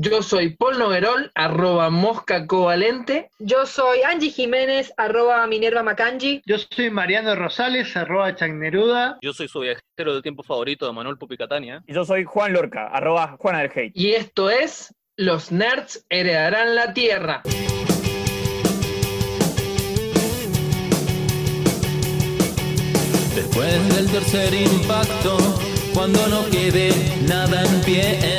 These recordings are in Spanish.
Yo soy Paul Noguerol, arroba mosca covalente. Yo soy Angie Jiménez, arroba Minerva Macangi. Yo soy Mariano Rosales, arroba Chagneruda. Yo soy su viajero de tiempo favorito de Manuel Pupicatania. Y yo soy Juan Lorca, arroba Juana del Hate. Y esto es Los Nerds Heredarán la Tierra. Después del tercer impacto, cuando no quede nada en pie,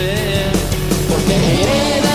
Heredarán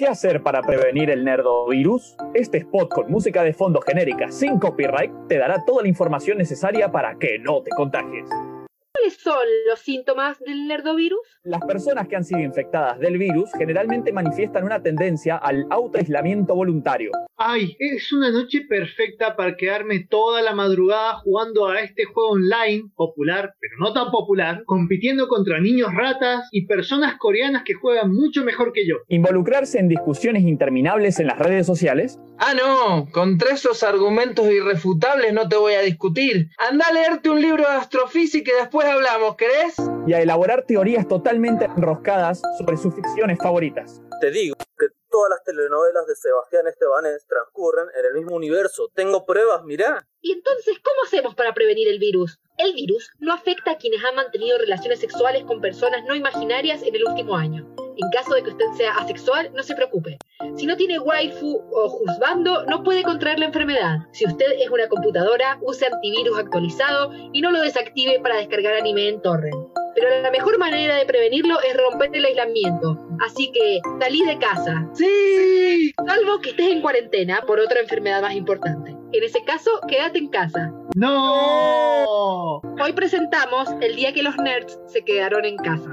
¿Qué hacer para prevenir el nerdovirus? Este spot con música de fondo genérica sin copyright te dará toda la información necesaria para que no te contagies. ¿Cuáles son los síntomas del nerdovirus? Las personas que han sido infectadas del virus generalmente manifiestan una tendencia al autoaislamiento voluntario. Ay, es una noche perfecta para quedarme toda la madrugada jugando a este juego online, popular, pero no tan popular, compitiendo contra niños ratas y personas coreanas que juegan mucho mejor que yo. Involucrarse en discusiones interminables en las redes sociales. Ah, no, contra esos argumentos irrefutables no te voy a discutir. Anda a leerte un libro de astrofísica y después hablamos, ¿querés? Y a elaborar teorías totalmente enroscadas sobre sus ficciones favoritas. Te digo que todas las telenovelas de Sebastián Estebanés transcurren en el mismo universo. Tengo pruebas, mirá. ¿Y entonces cómo hacemos para prevenir el virus? El virus no afecta a quienes han mantenido relaciones sexuales con personas no imaginarias en el último año. En caso de que usted sea asexual, no se preocupe. Si no tiene waifu o juzgando, no puede contraer la enfermedad. Si usted es una computadora, use antivirus actualizado y no lo desactive para descargar anime en torrent. Pero la mejor manera de prevenirlo es romper el aislamiento. Así que salí de casa. Sí. Salvo que estés en cuarentena por otra enfermedad más importante. En ese caso, quédate en casa. ¡No! Hoy presentamos el día que los nerds se quedaron en casa.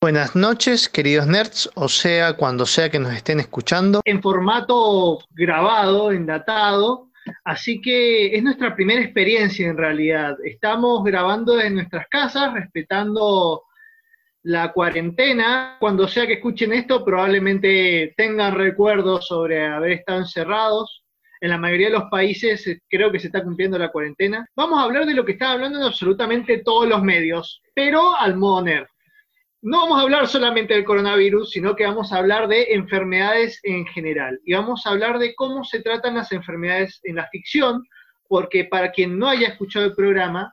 Buenas noches, queridos nerds, o sea, cuando sea que nos estén escuchando. En formato grabado, endatado, así que es nuestra primera experiencia en realidad. Estamos grabando en nuestras casas, respetando la cuarentena. Cuando sea que escuchen esto, probablemente tengan recuerdos sobre haber estado encerrados. En la mayoría de los países eh, creo que se está cumpliendo la cuarentena. Vamos a hablar de lo que están hablando en absolutamente todos los medios, pero al modo nerd. No vamos a hablar solamente del coronavirus, sino que vamos a hablar de enfermedades en general. Y vamos a hablar de cómo se tratan las enfermedades en la ficción, porque para quien no haya escuchado el programa,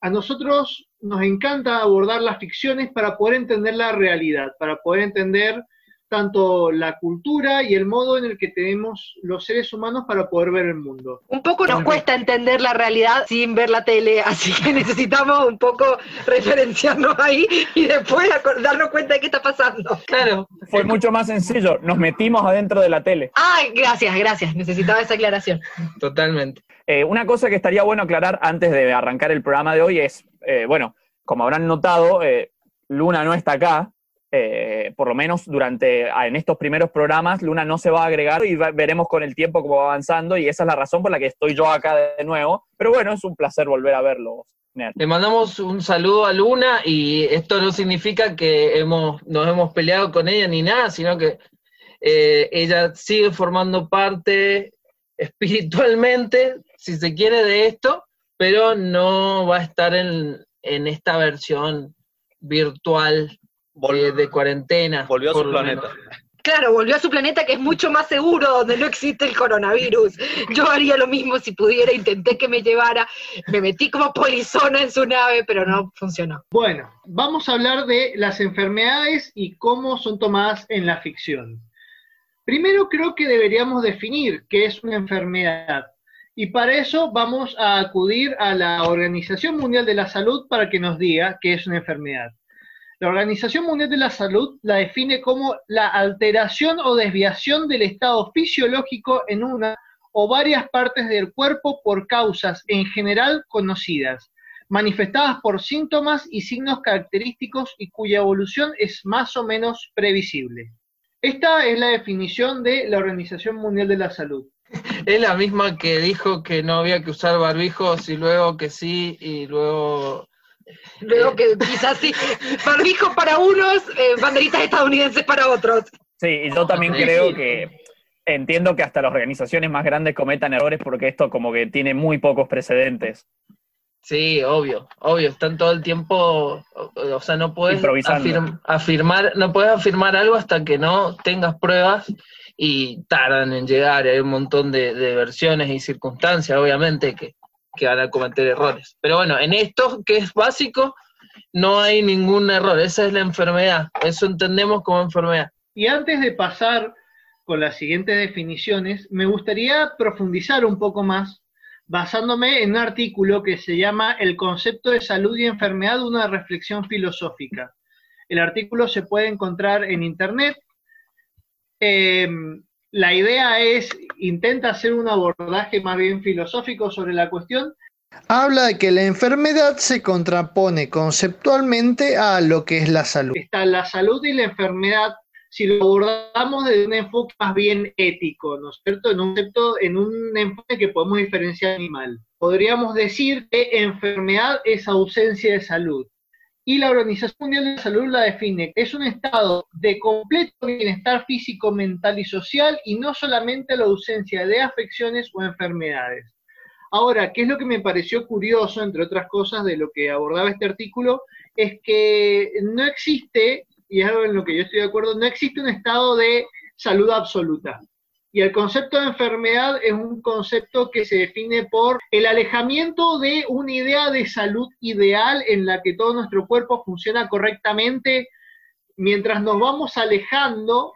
a nosotros nos encanta abordar las ficciones para poder entender la realidad, para poder entender tanto la cultura y el modo en el que tenemos los seres humanos para poder ver el mundo. Un poco nos cuesta entender la realidad sin ver la tele, así que necesitamos un poco referenciarnos ahí y después darnos cuenta de qué está pasando. Claro. Fue mucho más sencillo, nos metimos adentro de la tele. Ay, gracias, gracias. Necesitaba esa aclaración. Totalmente. Eh, una cosa que estaría bueno aclarar antes de arrancar el programa de hoy es, eh, bueno, como habrán notado, eh, Luna no está acá, eh, por lo menos durante, ah, en estos primeros programas, Luna no se va a agregar y veremos con el tiempo cómo va avanzando y esa es la razón por la que estoy yo acá de nuevo. Pero bueno, es un placer volver a verlos. Nerd. Le mandamos un saludo a Luna y esto no significa que hemos, nos hemos peleado con ella ni nada, sino que eh, ella sigue formando parte espiritualmente, si se quiere, de esto, pero no va a estar en, en esta versión virtual Vol- de, de cuarentena. volvió a su planeta. Claro, volvió a su planeta que es mucho más seguro, donde no existe el coronavirus. Yo haría lo mismo si pudiera, intenté que me llevara, me metí como polizona en su nave, pero no funcionó. Bueno, vamos a hablar de las enfermedades y cómo son tomadas en la ficción. Primero creo que deberíamos definir qué es una enfermedad. Y para eso vamos a acudir a la Organización Mundial de la Salud para que nos diga qué es una enfermedad. La Organización Mundial de la Salud la define como la alteración o desviación del estado fisiológico en una o varias partes del cuerpo por causas en general conocidas, manifestadas por síntomas y signos característicos y cuya evolución es más o menos previsible. Esta es la definición de la Organización Mundial de la Salud. Es la misma que dijo que no había que usar barbijos y luego que sí y luego Luego que quizás sí, barbijo para unos, eh, banderitas estadounidenses para otros. Sí, y yo también Sí, creo que entiendo que hasta las organizaciones más grandes cometan errores porque esto como que tiene muy pocos precedentes. Sí, obvio, obvio, están todo el tiempo, o, sea, no puedes afirm- afirmar, no puedes afirmar algo hasta que no tengas pruebas y tardan en llegar, hay un montón de, de versiones y circunstancias, obviamente, que, que van a cometer errores. Pero bueno, en esto, que es básico, no hay ningún error, esa es la enfermedad, eso entendemos como enfermedad. Y antes de pasar con las siguientes definiciones, me gustaría profundizar un poco más basándome en un artículo que se llama El concepto de salud y enfermedad, una reflexión filosófica. El artículo se puede encontrar en internet. Eh, la idea es, intenta hacer un abordaje más bien filosófico sobre la cuestión, Habla de que la enfermedad se contrapone conceptualmente a lo que es la salud. está la salud y la enfermedad, si lo abordamos desde un enfoque más bien ético, ¿no es cierto? En un, concepto, en un enfoque que podemos diferenciar animal. Podríamos decir que enfermedad es ausencia de salud. Y la Organización Mundial de la Salud la define, es un estado de completo bienestar físico, mental y social, y no solamente la ausencia de afecciones o enfermedades. Ahora, ¿qué es lo que me pareció curioso, entre otras cosas, de lo que abordaba este artículo? Es que no existe, y es algo en lo que yo estoy de acuerdo, no existe un estado de salud absoluta. Y el concepto de enfermedad es un concepto que se define por el alejamiento de una idea de salud ideal en la que todo nuestro cuerpo funciona correctamente, mientras nos vamos alejando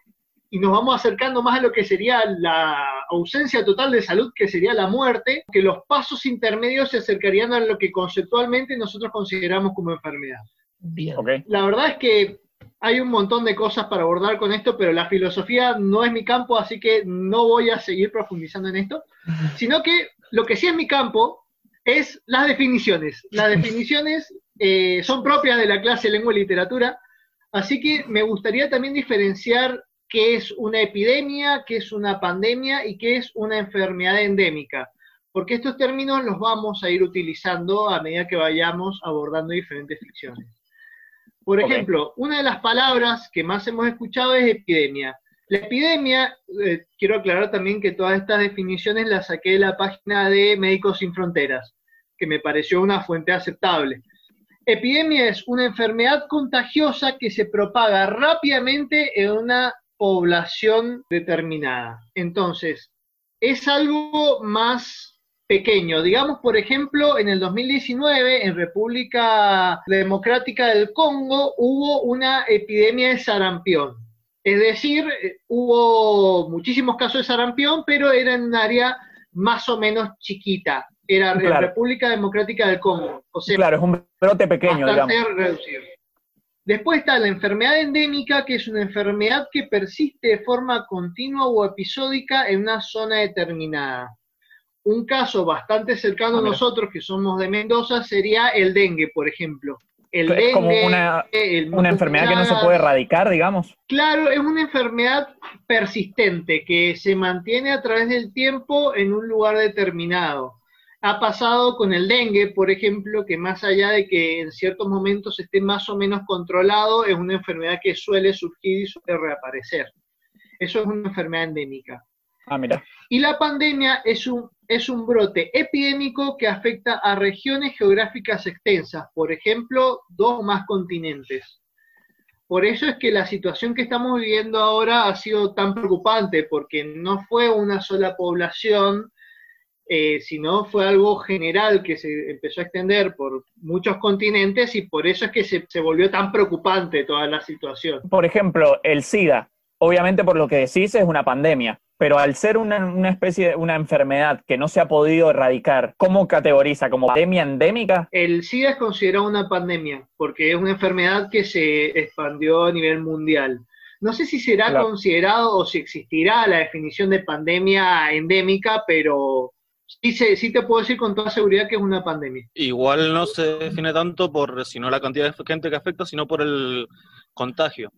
y nos vamos acercando más a lo que sería la ausencia total de salud, que sería la muerte, que los pasos intermedios se acercarían a lo que conceptualmente nosotros consideramos como enfermedad. Bien. La verdad es que hay un montón de cosas para abordar con esto, pero la filosofía no es mi campo, así que no voy a seguir profundizando en esto, sino que lo que sí es mi campo es las definiciones. Las definiciones eh, son propias de la clase lengua y literatura, así que me gustaría también diferenciar qué es una epidemia, qué es una pandemia y qué es una enfermedad endémica, porque estos términos los vamos a ir utilizando a medida que vayamos abordando diferentes ficciones. Por ejemplo, una de las palabras que más hemos escuchado es epidemia. La epidemia, eh, quiero aclarar también que todas estas definiciones las saqué de la página de Médicos Sin Fronteras, que me pareció una fuente aceptable. Epidemia es una enfermedad contagiosa que se propaga rápidamente en una población determinada. Entonces, es algo más pequeño. Digamos, por ejemplo, en el 2019, en República Democrática del Congo, hubo una epidemia de sarampión. Es decir, eh, hubo muchísimos casos de sarampión, pero era en un área más o menos chiquita. Era en Claro. República Democrática del Congo. O sea, Claro, es un brote pequeño, digamos. reducido. Después está la enfermedad endémica, que es una enfermedad que persiste de forma continua o episódica en una zona determinada. Un caso bastante cercano Ah, a mira. nosotros, que somos de Mendoza, sería el dengue, por ejemplo. El Es como dengue, una, el una enfermedad que no se puede erradicar, digamos. Claro, es una enfermedad persistente que se mantiene a través del tiempo en un lugar determinado. Ha pasado con el dengue, por ejemplo, que más allá de que en ciertos momentos esté más o menos controlado, es una enfermedad que suele surgir y suele reaparecer. Eso es una enfermedad endémica. Ah, mira. Y la pandemia es un, brote epidémico que afecta a regiones geográficas extensas, por ejemplo, dos o más continentes. por eso es que la situación que estamos viviendo ahora ha sido tan preocupante, porque no fue una sola población, eh, sino fue algo general que se empezó a extender por muchos continentes y por eso es que se volvió tan preocupante toda la situación. Por ejemplo, el SIDA, obviamente por lo que decís es una pandemia, pero al ser una, una especie de una enfermedad que no se ha podido erradicar, ¿cómo categoriza? ¿Como pandemia endémica? El SIDA es considerado una pandemia porque es una enfermedad que se expandió a nivel mundial. No sé si será Claro. considerado o si existirá la definición de pandemia endémica, pero sí, se- sí te puedo decir con toda seguridad que es una pandemia. Igual no se define tanto por sino la cantidad de gente que afecta, sino por el contagio.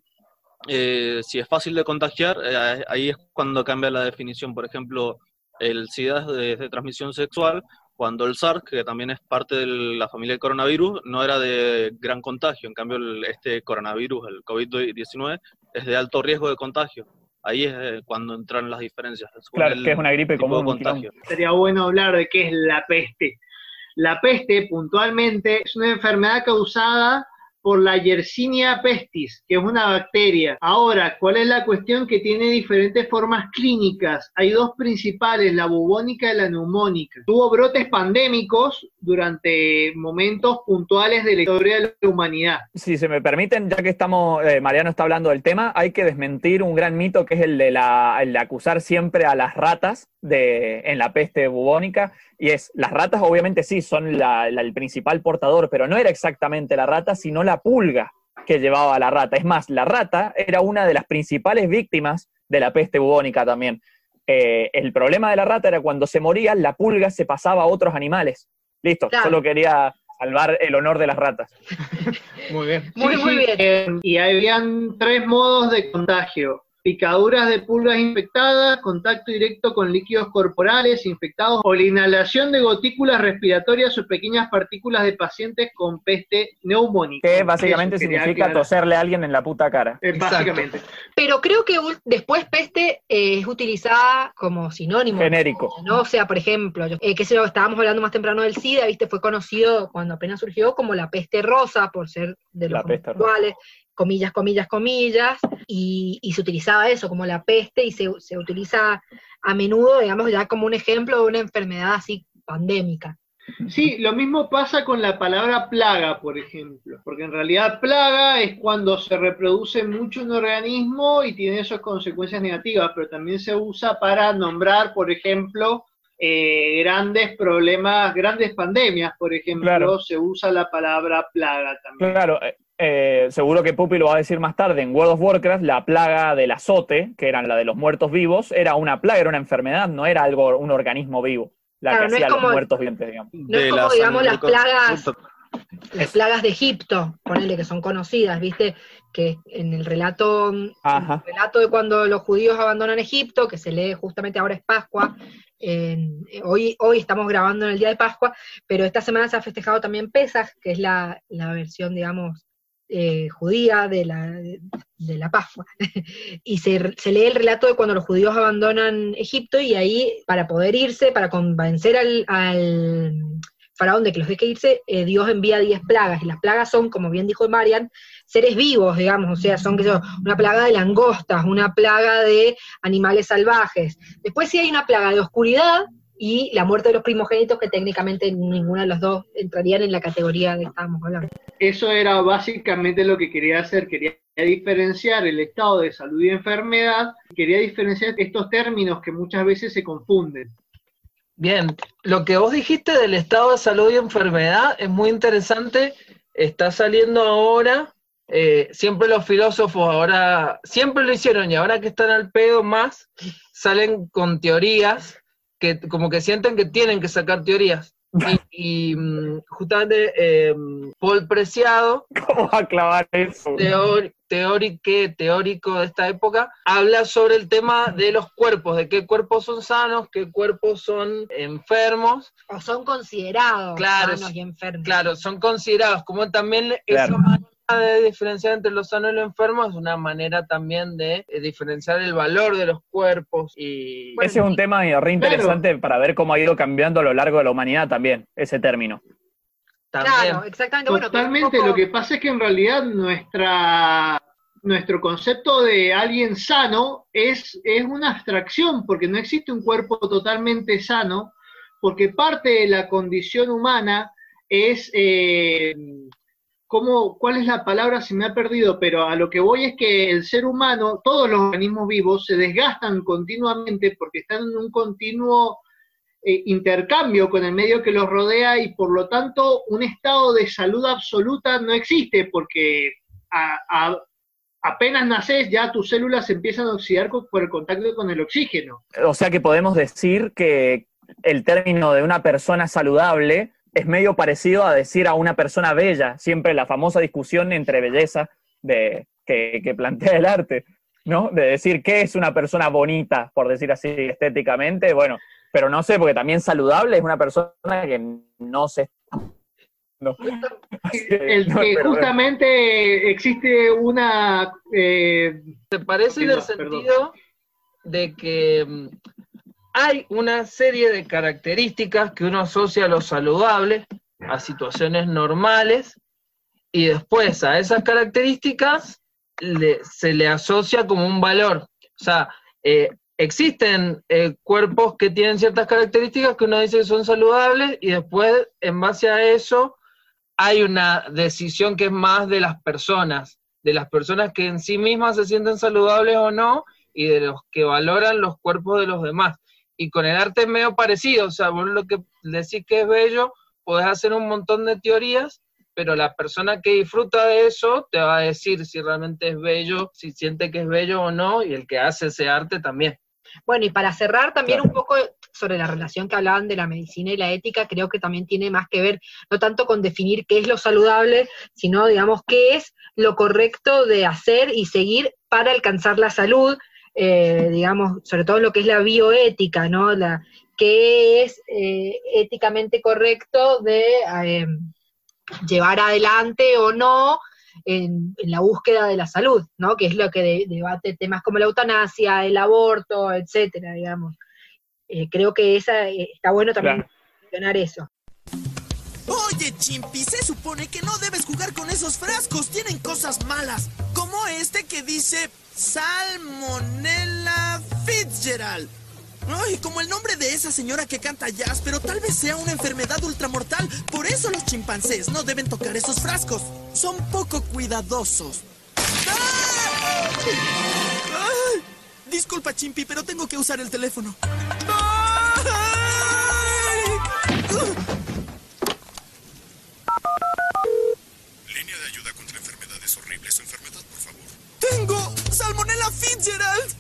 Eh, si es fácil de contagiar, eh, ahí es cuando cambia la definición. Por ejemplo, el SIDA es de, de transmisión sexual, cuando el SARS, que también es parte de la familia del coronavirus, no era de gran contagio. En cambio, el- este coronavirus, el COVID-19, es de alto riesgo de contagio. Ahí es eh, cuando entran las diferencias. Claro, el que es una gripe común. un contagio. Sería bueno hablar de qué es la peste. La peste, puntualmente, es una enfermedad causada por la Yersinia pestis, que es una bacteria. Ahora, ¿cuál es la cuestión? Que tiene diferentes formas clínicas. Hay dos principales, la bubónica y la neumónica. Tuvo brotes pandémicos durante momentos puntuales de la historia de la humanidad. Si se me permiten, ya que estamos, eh, Mariano está hablando del tema, hay que desmentir un gran mito que es el de, acusar siempre a las ratas en la peste bubónica. Y es, las ratas obviamente sí son el principal portador, pero no era exactamente la rata, sino la pulga que llevaba a la rata. Es más, la rata era una de las principales víctimas de la peste bubónica también. Eh, el problema de la rata era cuando se moría, la pulga se pasaba a otros animales. Listo, Claro. solo quería salvar el honor de las ratas. Muy bien. Muy, Sí, muy sí, bien. eh, y habían tres modos de contagio. Picaduras de pulgas infectadas, contacto directo con líquidos corporales infectados o la inhalación de gotículas respiratorias o pequeñas partículas de pacientes con peste neumónica. Que básicamente Eso significa aclarar. toserle a alguien en la puta cara. Eh, básicamente. Pero creo que después peste eh, es utilizada como sinónimo. Genérico. ¿no? O sea, por ejemplo, yo- eh, qué sé yo, estábamos hablando más temprano del SIDA, ¿viste? Fue conocido cuando apenas surgió como la peste rosa, por ser de La los peste rosa. Comillas, comillas, comillas, y, y se utilizaba eso como la peste y se, se utiliza a menudo, digamos, ya como un ejemplo de una enfermedad así pandémica. Sí, lo mismo pasa con la palabra plaga, por ejemplo, porque en realidad plaga es cuando se reproduce mucho un organismo y tiene esas consecuencias negativas, pero también se usa para nombrar, por ejemplo, eh, grandes problemas, grandes pandemias, por ejemplo, Claro. se usa la palabra plaga también. Claro, eh, eh, seguro que Pupi lo va a decir más tarde. En World of Warcraft, la plaga del azote, que era la de los muertos vivos, era una plaga, era una enfermedad, no era algo, un organismo vivo, la Claro, que no es hacía como- los muertos vivientes, digamos. No es De como, la digamos, las plagas, las plagas de Egipto, ponele que son conocidas, ¿viste? Que en el relato, en el relato de cuando los judíos abandonan Egipto, que se lee justamente ahora es Pascua, en- eh, hoy, hoy estamos grabando en el día de Pascua, pero esta semana se ha festejado también Pesach, que es la, versión, digamos, eh, judía de la, de, la Pascua. y se, se lee el relato de cuando los judíos abandonan Egipto y ahí, para poder irse, para convencer al, al faraón de que los deje irse, eh, Dios envía 10 plagas, y las plagas son, como bien dijo Marian, seres vivos, digamos, o sea, son qué sé yo, una plaga de langostas, una plaga de animales salvajes. Después sí hay una plaga de oscuridad y la muerte de los primogénitos, que técnicamente ninguna de los dos entrarían en la categoría de que estábamos hablando. Eso era básicamente lo que quería hacer, quería diferenciar el estado de salud y enfermedad, quería diferenciar estos términos que muchas veces se confunden. Bien, lo que vos dijiste del estado de salud y enfermedad es muy interesante, está saliendo ahora, eh, siempre los filósofos ahora, siempre lo hicieron y ahora que están al pedo más, salen con teorías que como que sienten que tienen que sacar teorías. Y, y, mm, justamente eh, Paul Preciado, ¿Cómo va a clavar eso? teor- teórique- teórico de esta época, habla sobre el tema de los cuerpos, de qué cuerpos son sanos, qué cuerpos son enfermos. O son considerados Claro, sanos y enfermos. Claro, son considerados como también Claro. manera de diferenciar entre lo sano y lo enfermo es una manera también de eh, diferenciar el valor de los cuerpos y Bueno, Ese es un tema re interesante para ver cómo ha ido cambiando a lo largo de la humanidad también, ese término. también. Claro, exactamente. Bueno, Totalmente, poco- lo que pasa es que en realidad nuestra nuestro concepto de alguien sano es, es una abstracción, porque no existe un cuerpo totalmente sano, porque parte de la condición humana es, eh, ¿cómo, ¿cuál es la palabra? Se me ha perdido, pero a lo que voy es que el ser humano, todos los organismos vivos, se desgastan continuamente porque están en un continuo eh, intercambio con el medio que los rodea y por lo tanto un estado de salud absoluta no existe porque apenas naces ya tus células empiezan a oxidar por el contacto con el oxígeno. O sea que podemos decir que el término de una persona saludable es medio parecido a decir a una persona bella, siempre la famosa discusión entre belleza de, que, que plantea el arte, ¿no? De decir qué es una persona bonita, por decir así estéticamente, bueno, pero no sé, porque también saludable es una persona que no se... No. El que justamente existe una... Eh, se parece en el sentido de que mm, hay una serie de características que uno asocia a lo saludable, a situaciones normales, y después a esas características se le asocia como un valor. O sea, eh, existen eh, cuerpos que tienen ciertas características que uno dice que son saludables y después en base a eso hay una decisión que es más de las personas, de las personas que en sí mismas se sienten saludables o no y de los que valoran los cuerpos de los demás. Y con el arte es medio parecido, o sea, vos lo que decís que es bello, podés hacer un montón de teorías, pero la persona que disfruta de eso te va a decir si realmente es bello, si siente que es bello o no, y el que hace ese arte también. Bueno, y para cerrar también un poco sobre la relación que hablaban de la medicina y la ética, creo que también tiene más que ver, no tanto con definir qué es lo saludable, sino, digamos, qué es lo correcto de hacer y seguir para alcanzar la salud, eh, digamos, sobre todo lo que es la bioética, ¿no? La, qué es eh, éticamente correcto de eh, llevar adelante o no en, la búsqueda de la salud, ¿no? Que es lo que debate temas como la eutanasia, el aborto, etcétera, digamos. Creo que esa está bueno también mencionar eso. Oye, Chimpi, se supone que no debes jugar con esos frascos. Tienen cosas malas. Como este que dice Salmonella Fitzgerald. Ay, como el nombre de esa señora que canta jazz, pero tal vez sea una enfermedad ultramortal. Por eso los chimpancés no deben tocar esos frascos. Son poco cuidadosos. Disculpa, Chimpi, pero tengo que usar el teléfono. ¡Salmonella Fitzgerald!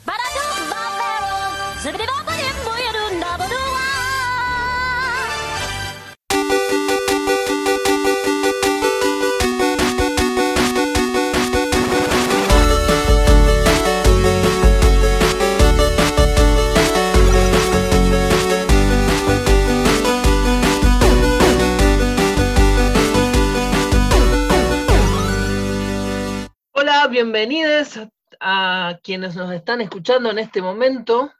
Hola, bienvenidos a quienes nos están escuchando en este momento.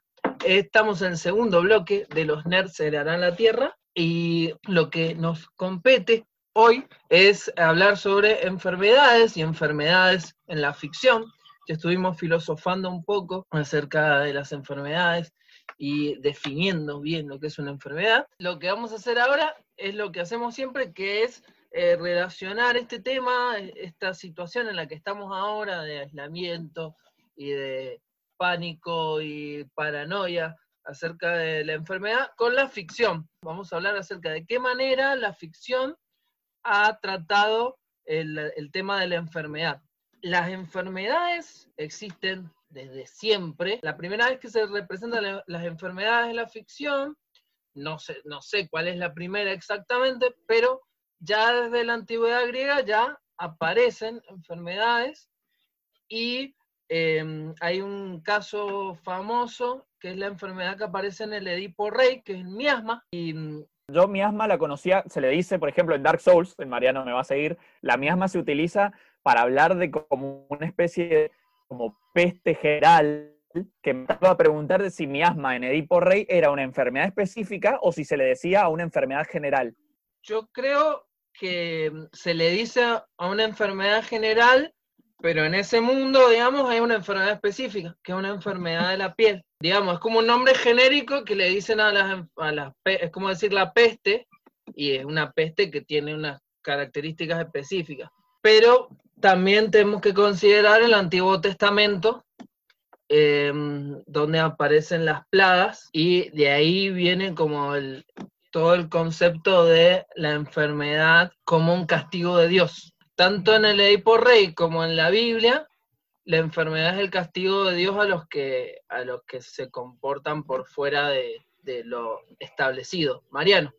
Estamos en segundo bloque de Los Nerds heredarán la Tierra y lo que nos compete hoy es hablar sobre enfermedades y enfermedades en la ficción. Ya estuvimos filosofando un poco acerca de las enfermedades y definiendo bien lo que es una enfermedad. Lo que vamos a hacer ahora es lo que hacemos siempre, que es eh, relacionar este tema, esta situación en la que estamos ahora de aislamiento y de pánico y paranoia acerca de la enfermedad con la ficción. Vamos a hablar acerca de qué manera la ficción ha tratado el, tema de la enfermedad. Las enfermedades existen desde siempre. La primera vez que se representan las enfermedades en la ficción, no sé, no sé cuál es la primera exactamente, pero ya desde la antigüedad griega ya aparecen enfermedades y em, hay un caso famoso que es la enfermedad que aparece en el Edipo Rey, que es el miasma. Y, mm, yo miasma la conocía, se le dice, por ejemplo, en Dark Souls, el Mariano me va a seguir, la miasma se utiliza para hablar de como una especie de como peste general, que me estaba a preguntar de si miasma en Edipo Rey era una enfermedad específica o si se le decía a una enfermedad general. Yo creo que mm, se le dice a una enfermedad general Pero en ese mundo, digamos, hay una enfermedad específica, que es una enfermedad de la piel. Digamos, es como un nombre genérico que le dicen a las, es como decir la peste, y es una peste que tiene unas características específicas. Pero también tenemos que considerar el Antiguo Testamento, em, donde aparecen las plagas, y de ahí viene como el, todo el concepto de la enfermedad como un castigo de Dios. Tanto en el Edipo Rey como en la Biblia, la enfermedad es el castigo de Dios a los que, a los que se comportan por fuera de, de lo establecido. Mariano.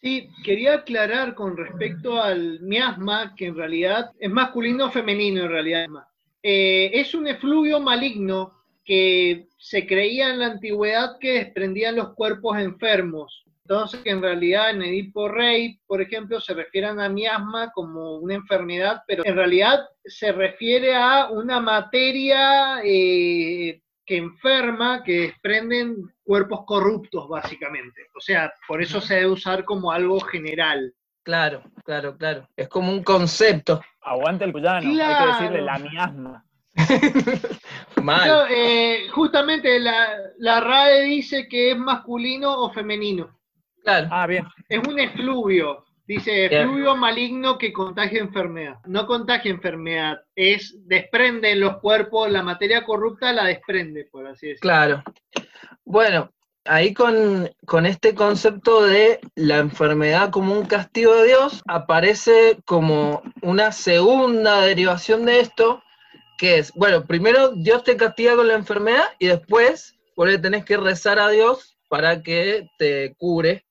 Sí, quería aclarar con respecto al miasma, que en realidad es masculino o femenino en realidad. Eh, es un efluvio maligno que se creía en la antigüedad que desprendían los cuerpos enfermos. Entonces, que en realidad en Edipo Rey, por ejemplo, se refieren a miasma como una enfermedad, pero en realidad se refiere a una materia eh, que enferma, que desprenden cuerpos corruptos, básicamente. O sea, por eso se debe usar como algo general. Claro, claro, claro. Es como un concepto. Aguante el cuyano, hay que Claro. decirle la miasma. Mal. Eh, justamente la, la RAE dice que es masculino o femenino. Claro. Ah, bien. Es un efluvio. Dice efluvio maligno que contagia enfermedad. No contagia enfermedad, es desprende en los cuerpos, la materia corrupta la desprende, por así decirlo. Claro. Bueno, ahí con, con este concepto de la enfermedad como un castigo de Dios, aparece como una segunda derivación de esto, que es, bueno, primero Dios te castiga con la enfermedad y después le tenés que rezar a Dios para que te cure.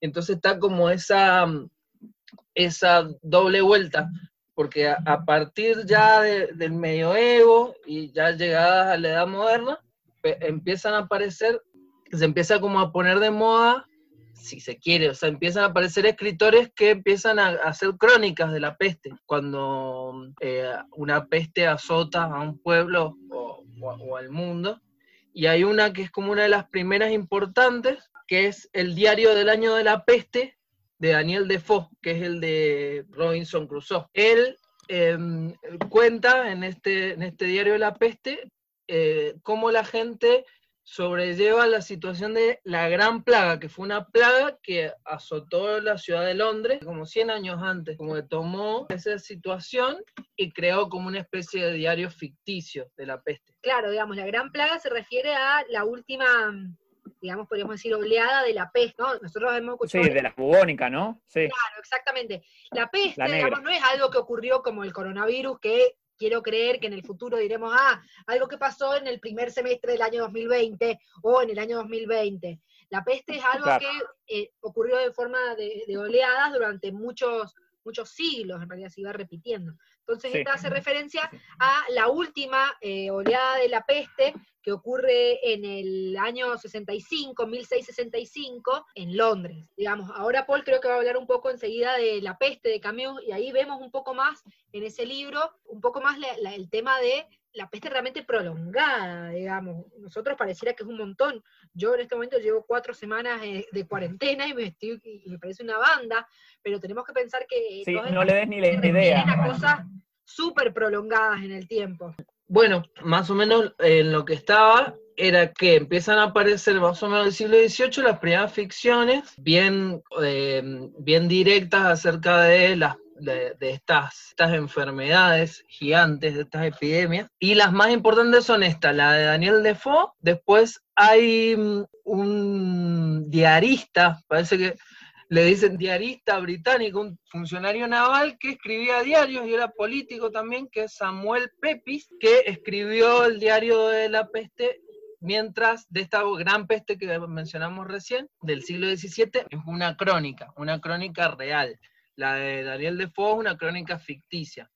Entonces está como esa, esa doble vuelta, porque a, partir ya de- del medioevo y ya llegadas a la edad moderna, empiezan a aparecer, se empieza como a poner de moda, si se quiere, o sea, empiezan a aparecer escritores que empiezan a, hacer crónicas de la peste, cuando eh, una peste azota a un pueblo o al mundo, y hay una que es como una de las primeras importantes, que es el diario del año de la peste de Daniel Defoe, que es el de Robinson Crusoe. Él em, cuenta en este, en este diario de la peste eh, cómo la gente sobrelleva la situación de la gran plaga, que fue una plaga que azotó la ciudad de Londres como 100 años antes, como que tomó esa situación y creó como una especie de diario ficticio de la peste. Claro, digamos, la gran plaga se refiere a la última, digamos, podríamos decir, oleada de la peste, ¿no? Nosotros hemos Sí, escuchado de la bubónica, ¿no? Sí. Claro, exactamente. La peste, La digamos, no es algo que ocurrió como el coronavirus, que quiero creer que en el futuro diremos, ah, algo que pasó en el primer semestre del año 2020 o en el año 2020. La peste es algo Claro. que eh, ocurrió de forma de, de oleadas durante muchos, muchos siglos, en realidad se iba repitiendo. Entonces, Sí. esta hace referencia a la última eh, oleada de la peste que ocurre en el año 65, 1665, en Londres. Digamos, ahora Paul creo que va a hablar un poco enseguida de la peste de Camus, y ahí vemos un poco más en ese libro, un poco más la- la- el tema de la peste realmente prolongada, digamos. Nosotros pareciera que es un montón. Yo en este momento llevo cuatro semanas eh, de cuarentena y me, estoy, y me parece una banda, pero tenemos que pensar que Sí, todas no le des ni la idea. a cosas súper prolongadas en el tiempo. Bueno, más o menos en lo que estaba era que empiezan a aparecer más o menos del siglo XVIII las primeras ficciones bien, eh, bien directas acerca de las de, estas, estas enfermedades gigantes, de estas epidemias. Y las más importantes son estas, la de Daniel Defoe. Después hay mm, un diarista, parece que le dicen diarista británico, un funcionario naval que escribía diarios y era político también, que es Samuel Pepys, que escribió el diario de la peste mientras de esta gran peste que mencionamos recién, del siglo XVII, es una crónica, una crónica real. La de Daniel Defoe es una crónica ficticia.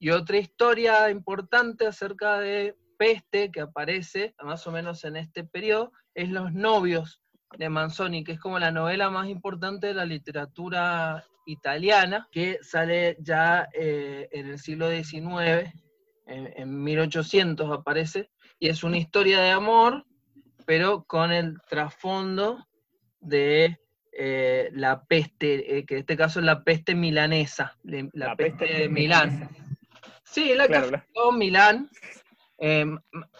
Y otra historia importante acerca de peste que aparece más o menos en este periodo es Los novios de Manzoni, que es como la novela más importante de la literatura italiana, que sale ya eh, en el siglo XIX, en, en 1800 aparece, y es una historia de amor, pero con el trasfondo de eh, la peste, eh, que en este caso es la peste milanesa, de- la, La peste, peste de Milán. Sí, la Claro, que Milán, eh,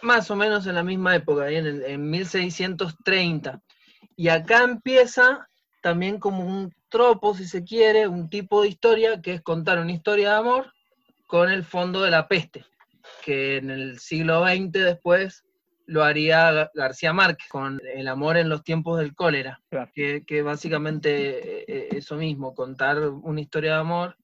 más o menos en la misma época, en, el- en 1630. Y acá empieza también como un tropo, si se quiere, un tipo de historia, que es contar una historia de amor con el fondo de la peste, que en el siglo XX después lo haría Ga- García Márquez, con el amor en los tiempos del cólera, Claro. que, que básicamente eh, eh, eso mismo, contar una historia de amor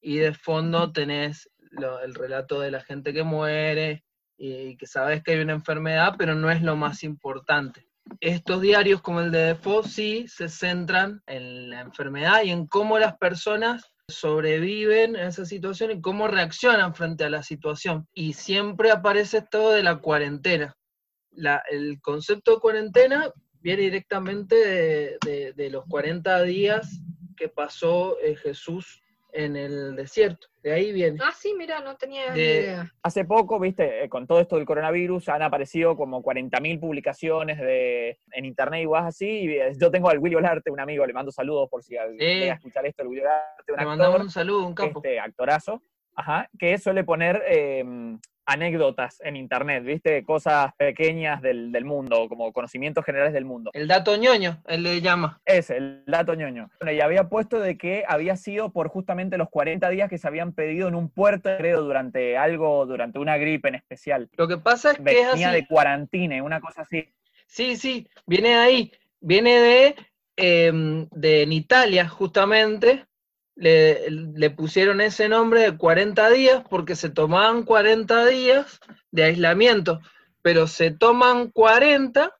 y de fondo tenés lo- el relato de la gente que muere y que sabes que hay una enfermedad, pero no es lo más importante. Estos diarios como el de Defoe sí se centran en la enfermedad y en cómo las personas sobreviven a esa situación y cómo reaccionan frente a la situación. Y siempre aparece esto de la cuarentena. El concepto de cuarentena viene directamente de los 40 días que pasó eh, Jesús en el desierto. De ahí viene. Ah, sí, mira, no tenía ni De- idea. Hace poco, viste, eh, con todo esto del coronavirus han aparecido como 40.000 publicaciones de, en internet y guas así. Y eh, yo tengo al Willy Olarte, un amigo, le mando saludos por si alguien Sí. escuchar esto, el Willy Olarte, un Le mandamos actor, un saludo, un capo. este, actorazo, ajá, que suele poner eh, anécdotas en internet, viste, cosas pequeñas del, del mundo, como conocimientos generales del mundo. El dato ñoño, él le llama. Es el dato ñoño. Bueno, y había puesto de que había sido por justamente los 40 días que se habían pedido en un puerto, creo, durante algo, durante una gripe en especial. Lo que pasa es que es Venía así. de cuarentena, una cosa así. Sí, sí, viene de ahí. Viene de, em, de en Italia, justamente. Le, le pusieron ese nombre de 40 días porque se tomaban 40 días de aislamiento, pero se toman 40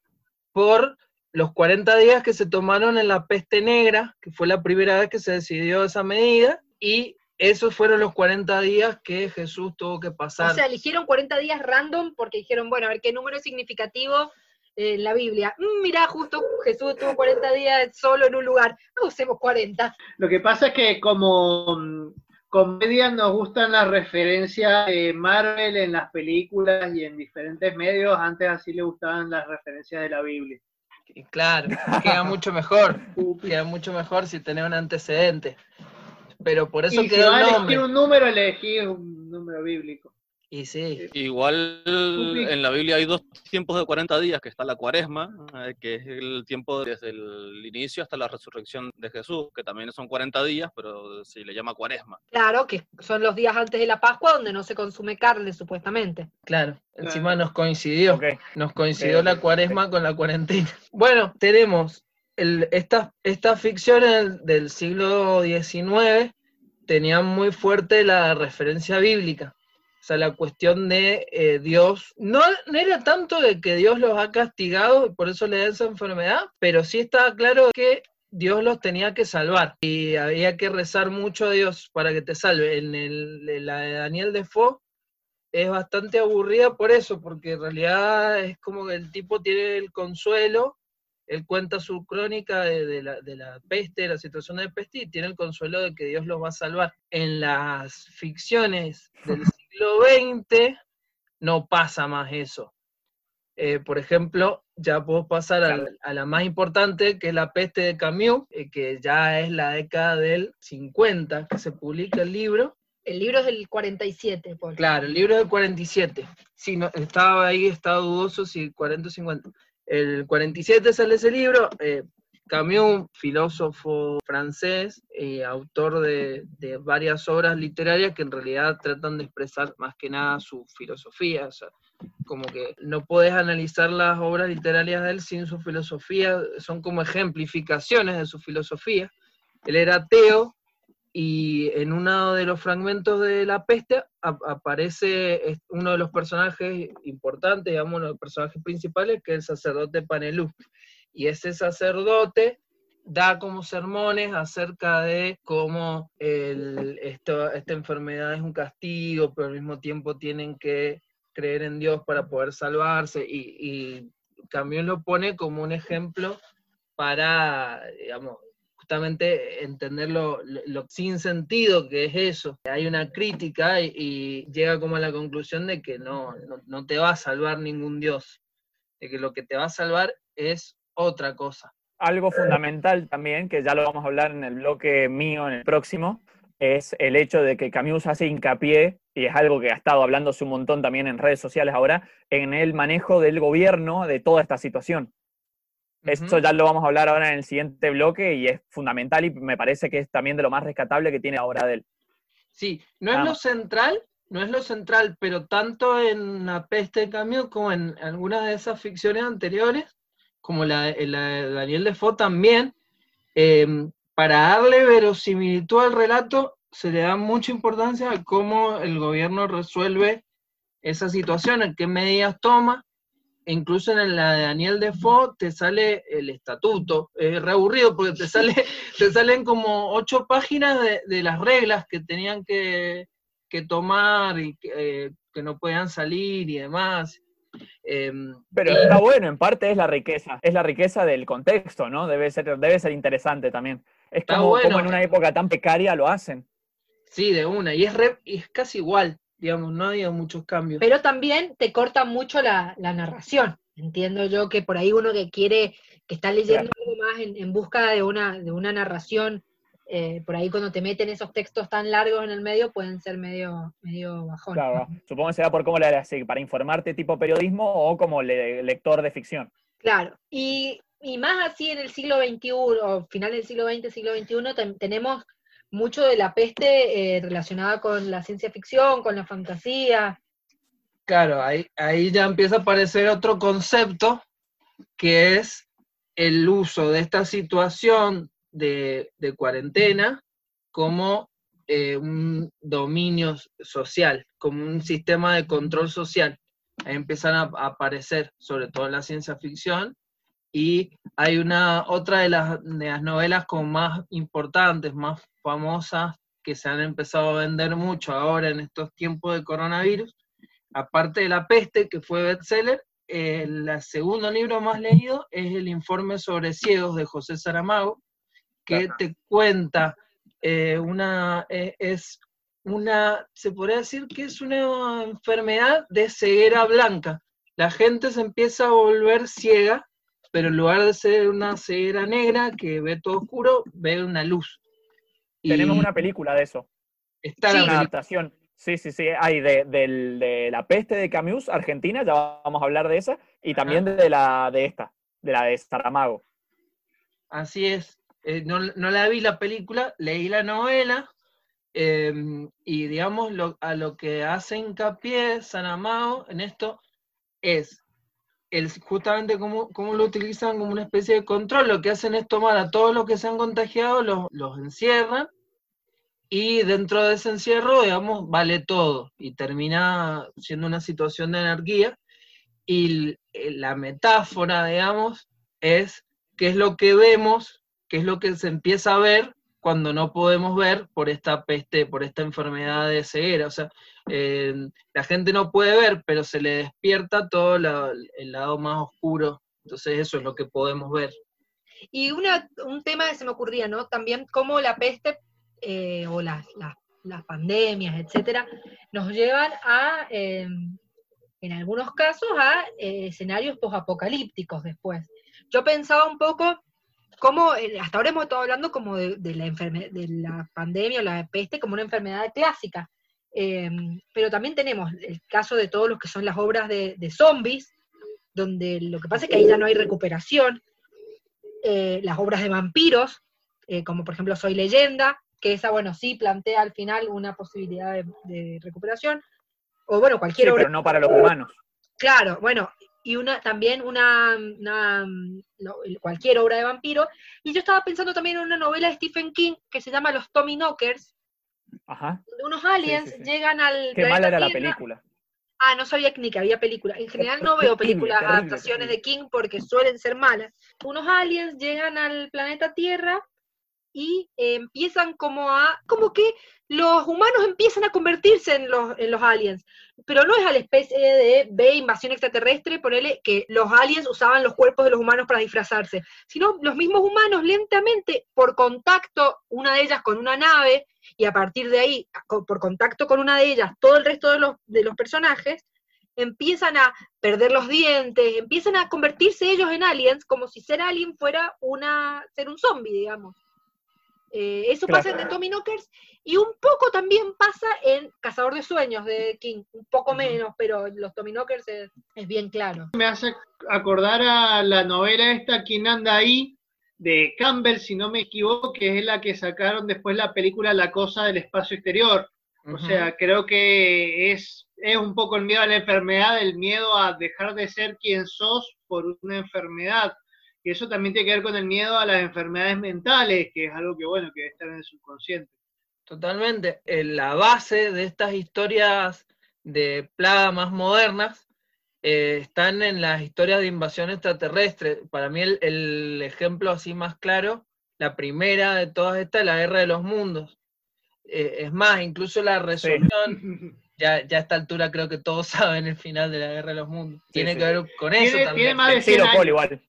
por los 40 días que se tomaron en la peste negra, que fue la primera vez que se decidió esa medida, y esos fueron los 40 días que Jesús tuvo que pasar. O sea, eligieron 40 días random porque dijeron, bueno, a ver qué número es significativo en la Biblia. Mm, mirá, justo Jesús estuvo 40 días solo en un lugar. No usemos 40. Lo que pasa es que como mm, comedia nos gustan las referencias de Marvel en las películas y en diferentes medios, antes así le gustaban las referencias de la Biblia. Claro, queda mucho mejor, queda mucho mejor si tenés un antecedente. Pero por eso y si quedó vas a el elegir nombre. un número, elegí un número bíblico. Y sí, Igual Upi. en la Biblia hay dos tiempos de 40 días, que está la cuaresma, eh, que es el tiempo desde el inicio hasta la resurrección de Jesús, que también son 40 días, pero se le llama cuaresma. Claro, que son los días antes de la Pascua donde no se consume carne, supuestamente. claro. Encima nos coincidió. Nos coincidió la cuaresma con la cuarentena. Bueno, tenemos el, estas estas ficciones del siglo XIX tenían muy fuerte la referencia bíblica. Sea, la cuestión de eh, Dios, no, no era tanto de que Dios los ha castigado y por eso le da esa enfermedad, pero sí estaba claro que Dios los tenía que salvar y había que rezar mucho a Dios para que te salve. En, el, la de Daniel Defoe es bastante aburrida por eso, porque en realidad es como que el tipo tiene el consuelo, él cuenta su crónica de, de la, de la peste, de la situación de peste, y tiene el consuelo de que Dios los va a salvar. En las ficciones del siglo XX no pasa más eso. Eh, por ejemplo, ya puedo pasar a, la- a la más importante, que es la peste de Camus, eh, que ya es la década del 50, que se publica el libro, El libro es del 47, Paul. Claro, el libro es del 47. Sí, no, estaba ahí, estaba dudoso si 40 o 50. El 47 sale ese libro. Eh, Camus, filósofo francés, eh, autor de, varias obras literarias que en realidad tratan de expresar más que nada su filosofía. O sea, como que no puedes analizar las obras literarias de él sin su filosofía, son como ejemplificaciones de su filosofía. Él era ateo, y en uno de los fragmentos de La Peste ap- aparece uno de los personajes importantes, digamos, uno de los personajes principales, que es el sacerdote Panelú. Y ese sacerdote da como sermones acerca de cómo esta enfermedad es un castigo, pero al mismo tiempo tienen que creer en Dios para poder salvarse. Y, y Camus lo pone como un ejemplo para, digamos, justamente entender lo, sin sentido que es eso. Hay una crítica y, y llega como a la conclusión de que no, no, no te va a salvar ningún Dios, de que lo que te va a salvar es otra cosa. Algo fundamental también, que ya lo vamos a hablar en el bloque mío, en el próximo, es el hecho de que Camus hace hincapié y es algo que ha estado hablándose un montón también en redes sociales ahora, en el manejo del gobierno de toda esta situación. Esto ya lo vamos a hablar ahora en el siguiente bloque y es fundamental y me parece que es también de lo más rescatable que tiene ahora de él. Sí, no es lo central, no es lo central, pero tanto en La peste de cambio como en algunas de esas ficciones anteriores, como la, la de Daniel Defoe también, em, para darle verosimilitud al relato, se le da mucha importancia a cómo el gobierno resuelve esa situación, en qué medidas toma. Incluso en la de Daniel Defoe te sale el estatuto. Es reaburrido porque te, sale, te salen como ocho páginas de, las reglas que tenían que, tomar y eh, que, no podían salir y demás. Em, Pero está bueno, en parte es la riqueza, es la riqueza del contexto, ¿no? Debe ser, debe ser interesante también. Es como, como en una época tan precaria lo hacen. Sí, de una. Y es, es casi igual, digamos, no había muchos cambios. Pero también te corta mucho la, narración. Entiendo yo que por ahí uno que quiere, que está leyendo algo más en, busca de una, de una narración, eh, por ahí cuando te meten esos textos tan largos en el medio pueden ser medio, medio bajón. Claro, supongo que será por cómo le así, para informarte tipo periodismo o como lector de ficción. Claro, y, y, más así en el siglo XXI, o final del siglo XX, siglo XXI, tenemos mucho de la peste eh, relacionada con la ciencia ficción, con la fantasía. Claro, ahí, ahí ya empieza a aparecer otro concepto que es el uso de esta situación de, cuarentena como eh, un dominio social, como un sistema de control social. Empiezan a, aparecer, sobre todo en la ciencia ficción, y hay una otra de las, de las novelas con más importantes, más famosas que se han empezado a vender mucho ahora en estos tiempos de coronavirus, aparte de La Peste, que fue bestseller, el segundo libro más leído es el informe sobre ciegos de José Saramago, que te cuenta eh, una, eh, es una, se podría decir que es una enfermedad de ceguera blanca. La gente se empieza a volver ciega, pero en lugar de ser una ceguera negra que ve todo oscuro, ve una luz. Tenemos una película de eso. Está una adaptación. Sí, sí, sí. Hay de, La Peste de Camus, Argentina, ya vamos a hablar de esa, y también de la de esta, de la de Saramago. Así es. Eh, no, la vi la película, leí la novela, em, y digamos, a lo que hace hincapié Saramago en esto es el, justamente cómo, cómo, lo utilizan como una especie de control. Lo que hacen es tomar a todos los que se han contagiado, los, los encierran y dentro de ese encierro, digamos, vale todo y termina siendo una situación de anarquía. Y la metáfora, digamos, es qué es lo que vemos, qué es lo que se empieza a ver cuando no podemos ver por esta peste, por esta enfermedad de ceguera. O sea, eh, la gente no puede ver, pero se le despierta todo el lado más oscuro. Entonces eso es lo que podemos ver. Y un tema que se me ocurría, ¿no? También cómo la peste eh, o las, las, pandemias, etcétera, nos llevan a, em, en algunos casos, a eh, escenarios posapocalípticos después. Yo pensaba un poco cómo, eh, hasta ahora hemos estado hablando como de, la de la pandemia o la peste como una enfermedad clásica, em, pero también tenemos el caso de todos los que son las obras de, de zombies, donde lo que pasa es que ahí ya no hay recuperación, las obras de vampiros, como por ejemplo Soy leyenda, que esa, bueno, sí plantea al final una posibilidad de, recuperación, o bueno, cualquier sí, Pero no para los humanos. Claro, bueno, y una también una, cualquier obra de vampiro. Y yo estaba pensando también en una novela de Stephen King que se llama Los Tommy Knockers, Ajá. donde unos aliens llegan al. Qué mala era la película. Ah, no sabía ni que había película. En general no veo películas, adaptaciones de King porque suelen ser malas. Unos aliens llegan al planeta Tierra y empiezan como a, como que los humanos empiezan a convertirse en los, en los aliens, pero no es a la especie de B invasión extraterrestre, ponele que los aliens usaban los cuerpos de los humanos para disfrazarse, sino los mismos humanos lentamente, por contacto, una de ellas con una nave, y a partir de ahí, por contacto con una de ellas, todo el resto de los, de los personajes, empiezan a perder los dientes, empiezan a convertirse ellos en aliens, como si ser alien fuera una, ser un zombie, digamos. Eh, eso Claro. pasa en The Tommy Knockers y un poco también pasa en Cazador de Sueños de King, un poco menos, pero los Tommy Knockers es, es bien claro. Me hace acordar a la novela esta, ¿Quién anda ahí? de Campbell, si no me equivoco, que es la que sacaron después la película La cosa del espacio exterior. O sea, creo que es, es un poco el miedo a la enfermedad, el miedo a dejar de ser quien sos por una enfermedad. Y eso también tiene que ver con el miedo a las enfermedades mentales, que es algo que, bueno, que debe estar en el subconsciente. Totalmente. La base de estas historias de plaga más modernas eh, están en las historias de invasión extraterrestre. Para mí el, el ejemplo así más claro, la primera de todas estas es la Guerra de los Mundos. Eh, es más, incluso la resolución, ya, ya a esta altura creo que todos saben el final de la Guerra de los Mundos. Tiene sí. que ver con eso Tiene- también. tiene más de Sí, 100 lo Paul años.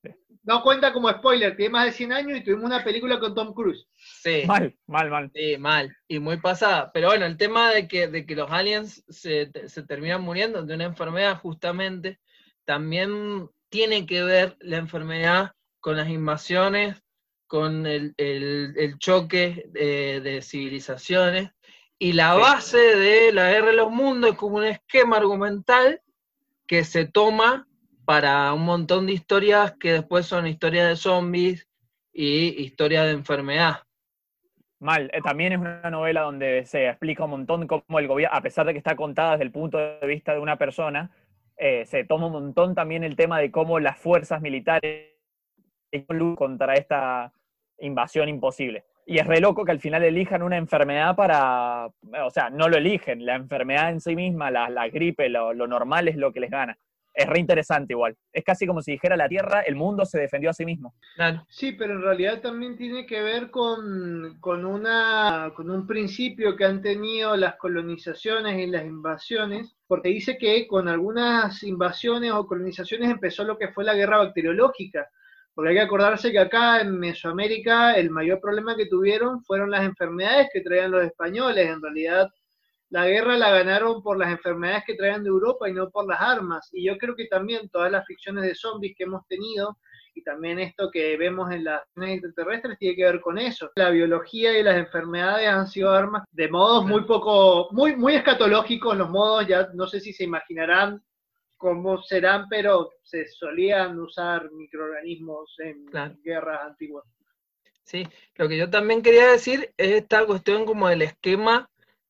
No cuenta como spoiler, tiene más de 100 años y tuvimos una película con Tom Cruise. Sí. Mal, mal, mal. Sí, mal, y muy pasada. Pero bueno, el tema de que, de que los aliens se, se terminan muriendo de una enfermedad justamente, también tiene que ver la enfermedad con las invasiones, con el, el- el choque de, de civilizaciones. Y la Sí. base de la guerra de los mundos es como un esquema argumental que se toma para un montón de historias que después son historias de zombies y historias de enfermedad. Mal. Eh, también es una novela donde se explica un montón cómo el gobierno, a pesar de que está contada desde el punto de vista de una persona, eh, se toma un montón también el tema de cómo las fuerzas militares luchan contra esta invasión imposible. Y es re loco que al final elijan una enfermedad para, o sea, no lo eligen, la enfermedad en sí misma, la, gripe, lo normal es lo que les gana. Es re interesante igual. Es casi como si dijera la Tierra, el mundo se defendió a sí mismo. Claro. Sí, pero en realidad también tiene que ver con, con, una, con un principio que han tenido las colonizaciones y las invasiones, porque dice que con algunas invasiones o colonizaciones empezó lo que fue la guerra bacteriológica, porque hay que acordarse que acá en Mesoamérica el mayor problema que tuvieron fueron las enfermedades que traían los españoles, en realidad la guerra la ganaron por las enfermedades que traían de Europa y no por las armas, y yo creo que también todas las ficciones de zombies que hemos tenido, y también esto que vemos en las extraterrestres tiene que ver con eso. La biología y las enfermedades han sido armas de modos muy poco, muy, muy escatológicos, los modos ya no sé si se imaginarán cómo serán, pero se solían usar microorganismos en Claro. guerras antiguas. Sí, lo que yo también quería decir es esta cuestión como del esquema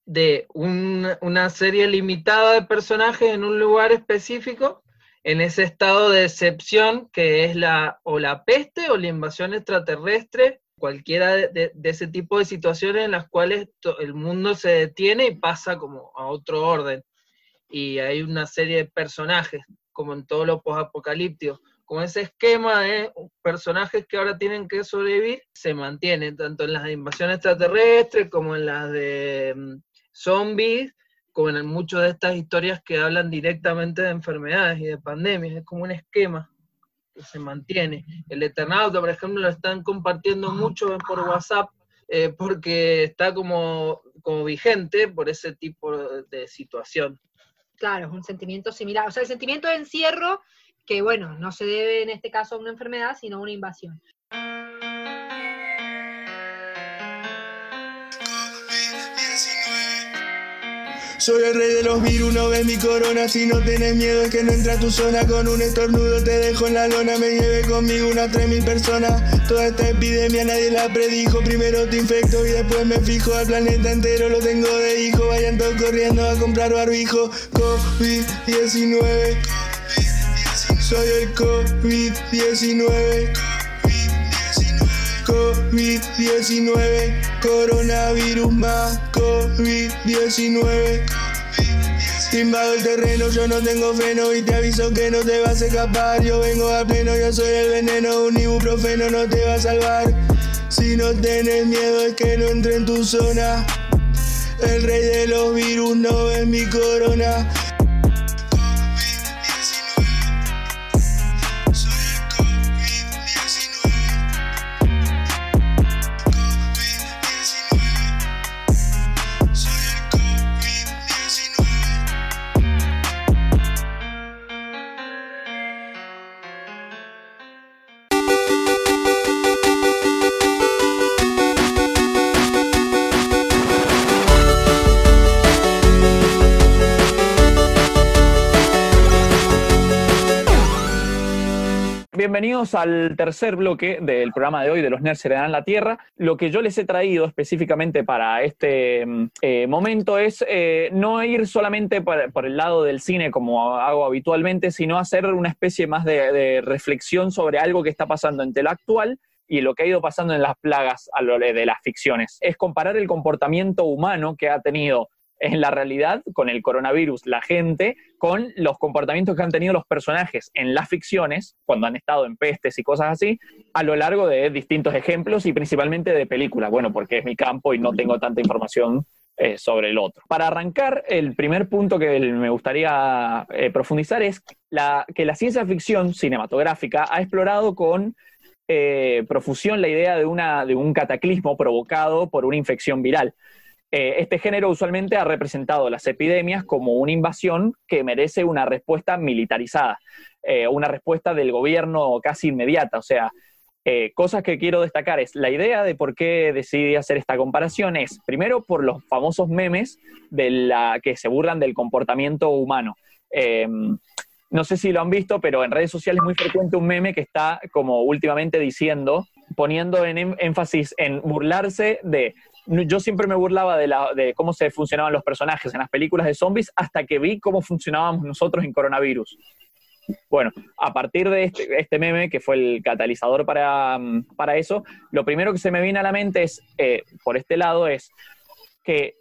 de un- una serie limitada de personajes en un lugar específico, en ese estado de excepción que es la o la peste o la invasión extraterrestre, cualquiera de, ese tipo de situaciones en las cuales el mundo se detiene y pasa como a otro orden. Y hay una serie de personajes, como en todo lo posapocalíptico con ese esquema de personajes que ahora tienen que sobrevivir, se mantiene tanto en las de invasión extraterrestre como en las de mm, zombies, como en muchas de estas historias que hablan directamente de enfermedades y de pandemias. Es como un esquema que se mantiene. El Eternauta, por ejemplo, lo están compartiendo mucho por WhatsApp eh, porque está como, como vigente por ese tipo de situación. Claro, es un sentimiento similar. O sea, el sentimiento de encierro, que bueno, no se debe en este caso a una enfermedad, sino a una invasión. Soy el rey de los virus, no ves mi corona. Si no tienes miedo es que no entra a tu zona. Con un estornudo te dejo en la lona. Me llevé conmigo unas 3.000 personas. Toda esta epidemia nadie la predijo. Primero te infecto y después me fijo. Al planeta entero lo tengo de hijo. Vayan todos corriendo a comprar barbijo. COVID-19. Soy el COVID-19. COVID-19, coronavirus más COVID-19. Te invado el terreno, yo no tengo freno y te aviso que no te vas a escapar. Yo vengo a pleno, yo soy el veneno, un ibuprofeno no te va a salvar. Si no tenés miedo es que no entre en tu zona. El rey de los virus no es mi corona. Al tercer bloque del programa de hoy de Los Nerds Heredarán la Tierra. Lo que yo les he traído específicamente para este mm, eh, momento es eh, no ir solamente por, el lado del cine como hago habitualmente, sino hacer una especie más de, reflexión sobre algo que está pasando entre lo actual y lo que ha ido pasando en las plagas de las ficciones. Es comparar el comportamiento humano que ha tenido en la realidad con el coronavirus la gente, con los comportamientos que han tenido los personajes en las ficciones, cuando han estado en pestes y cosas así, a lo largo de distintos ejemplos y principalmente de películas. Bueno, porque es mi campo y no tengo tanta información eh, sobre el otro. Para arrancar, el primer punto que me gustaría eh, profundizar es la, que la ciencia ficción cinematográfica ha explorado con eh, profusión la idea de, una, de un cataclismo provocado por una infección viral. Eh, este género usualmente ha representado las epidemias como una invasión que merece una respuesta militarizada, eh, una respuesta del gobierno casi inmediata. O sea, eh, cosas que quiero destacar es la idea de por qué decidí hacer esta comparación es, primero, por los famosos memes de la, que se burlan del comportamiento humano. no sé si lo han visto, pero en redes sociales es muy frecuente un meme que está como últimamente diciendo, poniendo en em, énfasis en burlarse de yo siempre me burlaba de, la, de cómo se funcionaban los personajes en las películas de zombies hasta que vi cómo funcionábamos nosotros en coronavirus. Bueno, a partir de este, este meme, que fue el catalizador para, para, eso, lo primero que se me viene a la mente es, eh, por este lado, es que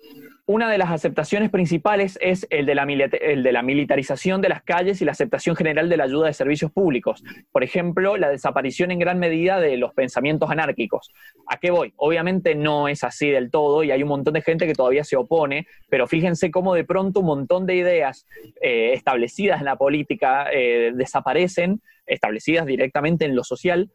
una de las aceptaciones principales es el de, la, militarización de las calles y la aceptación general de la ayuda de servicios públicos. Por ejemplo, la desaparición en gran medida de los pensamientos anárquicos. ¿A qué voy? Obviamente no es así del todo y hay un montón de gente que todavía se opone, pero fíjense cómo de pronto un montón de ideas eh, establecidas en la política eh, desaparecen, establecidas directamente en lo social,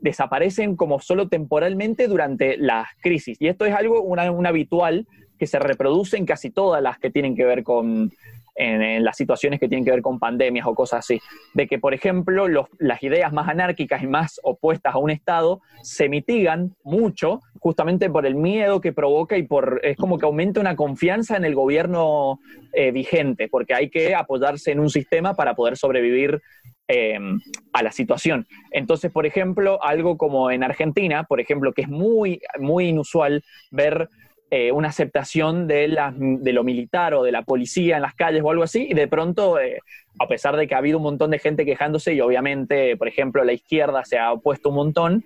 desaparecen como solo temporalmente durante las crisis. Y esto es algo un habitual que se reproducen casi todas las que tienen que ver con en, las situaciones que tienen que ver con pandemias o cosas así. De que, por ejemplo, las ideas más anárquicas y más opuestas a un Estado se mitigan mucho justamente por el miedo que provoca y por es como que aumenta una confianza en el gobierno eh, vigente, porque hay que apoyarse en un sistema para poder sobrevivir eh, a la situación. Entonces, por ejemplo, algo como en Argentina, por ejemplo, que es muy, muy inusual ver eh, una aceptación de, lo militar o de la policía en las calles o algo así, y de pronto, eh, a pesar de que ha habido un montón de gente quejándose, y obviamente, por ejemplo, la izquierda se ha opuesto un montón,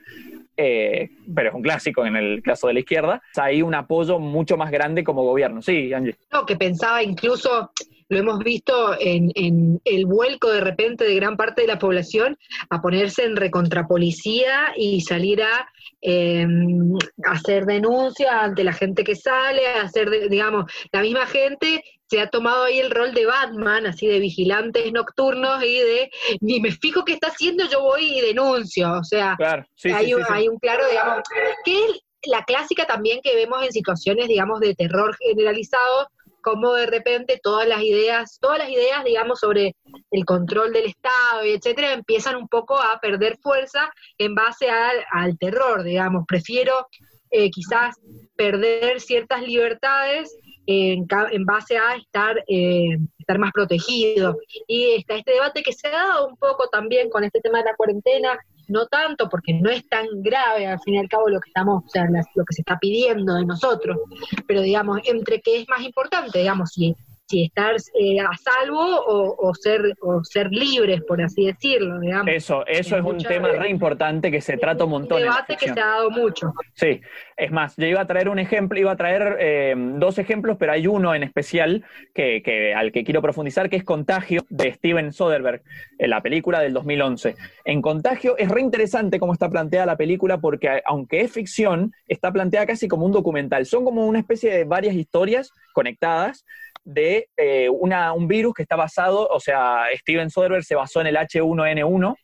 eh, pero es un clásico en el caso de la izquierda, hay un apoyo mucho más grande como gobierno. Sí, Angie. No, que pensaba incluso lo hemos visto en, el vuelco de repente de gran parte de la población a ponerse en recontrapolicía y salir a em, hacer denuncias ante la gente que sale, a hacer, digamos, la misma gente se ha tomado ahí el rol de Batman, así de vigilantes nocturnos y de, ni me fijo qué está haciendo, yo voy y denuncio. O sea, hay, un, hay un claro, digamos, que es la clásica también que vemos en situaciones, digamos, de terror generalizado, como de repente todas las ideas, todas las ideas, digamos, sobre el control del Estado y etcétera, empiezan un poco a perder fuerza en base al, terror, digamos. Prefiero eh, quizás perder ciertas libertades en, en base a estar, eh, estar más protegido. Y está este debate que se ha dado un poco también con este tema de la cuarentena, no tanto porque no es tan grave al fin y al cabo lo que estamos, o sea, lo que se está pidiendo de nosotros, pero digamos, entre qué es más importante, digamos, si si estar eh, a salvo o, ser, o ser libres, por así decirlo. Digamos. Eso, eso es, un tema re importante que se trata un montón. Un debate que se ha dado mucho. Sí, es más, yo iba a traer un ejemplo, iba a traer eh, dos ejemplos, pero hay uno en especial que, que, al que quiero profundizar, que es Contagio, de Steven Soderbergh, en la película del 2011. En Contagio es re interesante cómo está planteada la película, porque aunque es ficción, está planteada casi como un documental. Son como una especie de varias historias conectadas, de eh, una, un virus que está basado, o sea, Steven Soderbergh se basó en el H1N1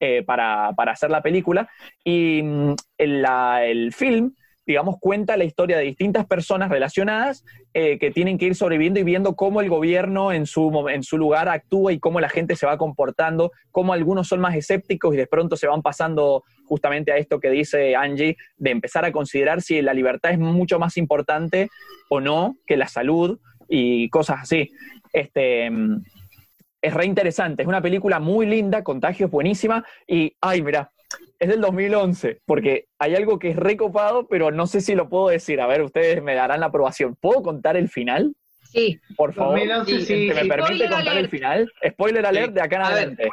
eh, para, hacer la película, y mm, el, film digamos, cuenta la historia de distintas personas relacionadas eh, que tienen que ir sobreviviendo y viendo cómo el gobierno en su, en su lugar actúa y cómo la gente se va comportando, cómo algunos son más escépticos y de pronto se van pasando justamente a esto que dice Angie, de empezar a considerar si la libertad es mucho más importante o no que la salud y cosas así. Este, es re interesante, es una película muy linda, Contagio es buenísima y, ay, mira, es del 2011, porque hay algo que es recopado, pero no sé si lo puedo decir. A ver, ustedes me darán la aprobación. ¿Puedo contar el final? Sí. Por favor. 2011, sí, ¿Se me sí. permite Spoiler contar el final? Spoiler alert de acá en adelante.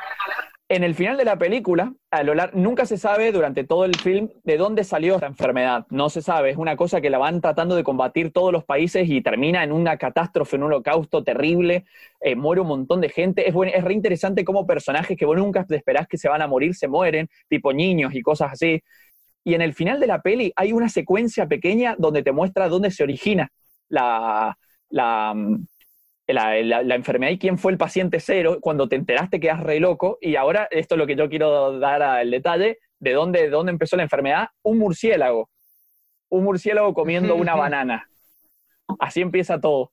En el final de la película, a lo lar- nunca se sabe durante todo el film de dónde salió esta enfermedad. No se sabe. Es una cosa que la van tratando de combatir todos los países y termina en una catástrofe, en un holocausto terrible. Eh, muere un montón de gente. Es, buen- es re interesante cómo personajes que vos nunca esperás que se van a morir se mueren, tipo niños y cosas así. Y en el final de la peli hay una secuencia pequeña donde te muestra dónde se origina la, la, mm, la, la- la enfermedad y quién fue el paciente cero. Cuando te enteraste quedas re loco. Y ahora, esto es lo que yo quiero dar al detalle, de dónde, de dónde empezó la enfermedad. Un murciélago. Un murciélago comiendo una banana. Así empieza todo.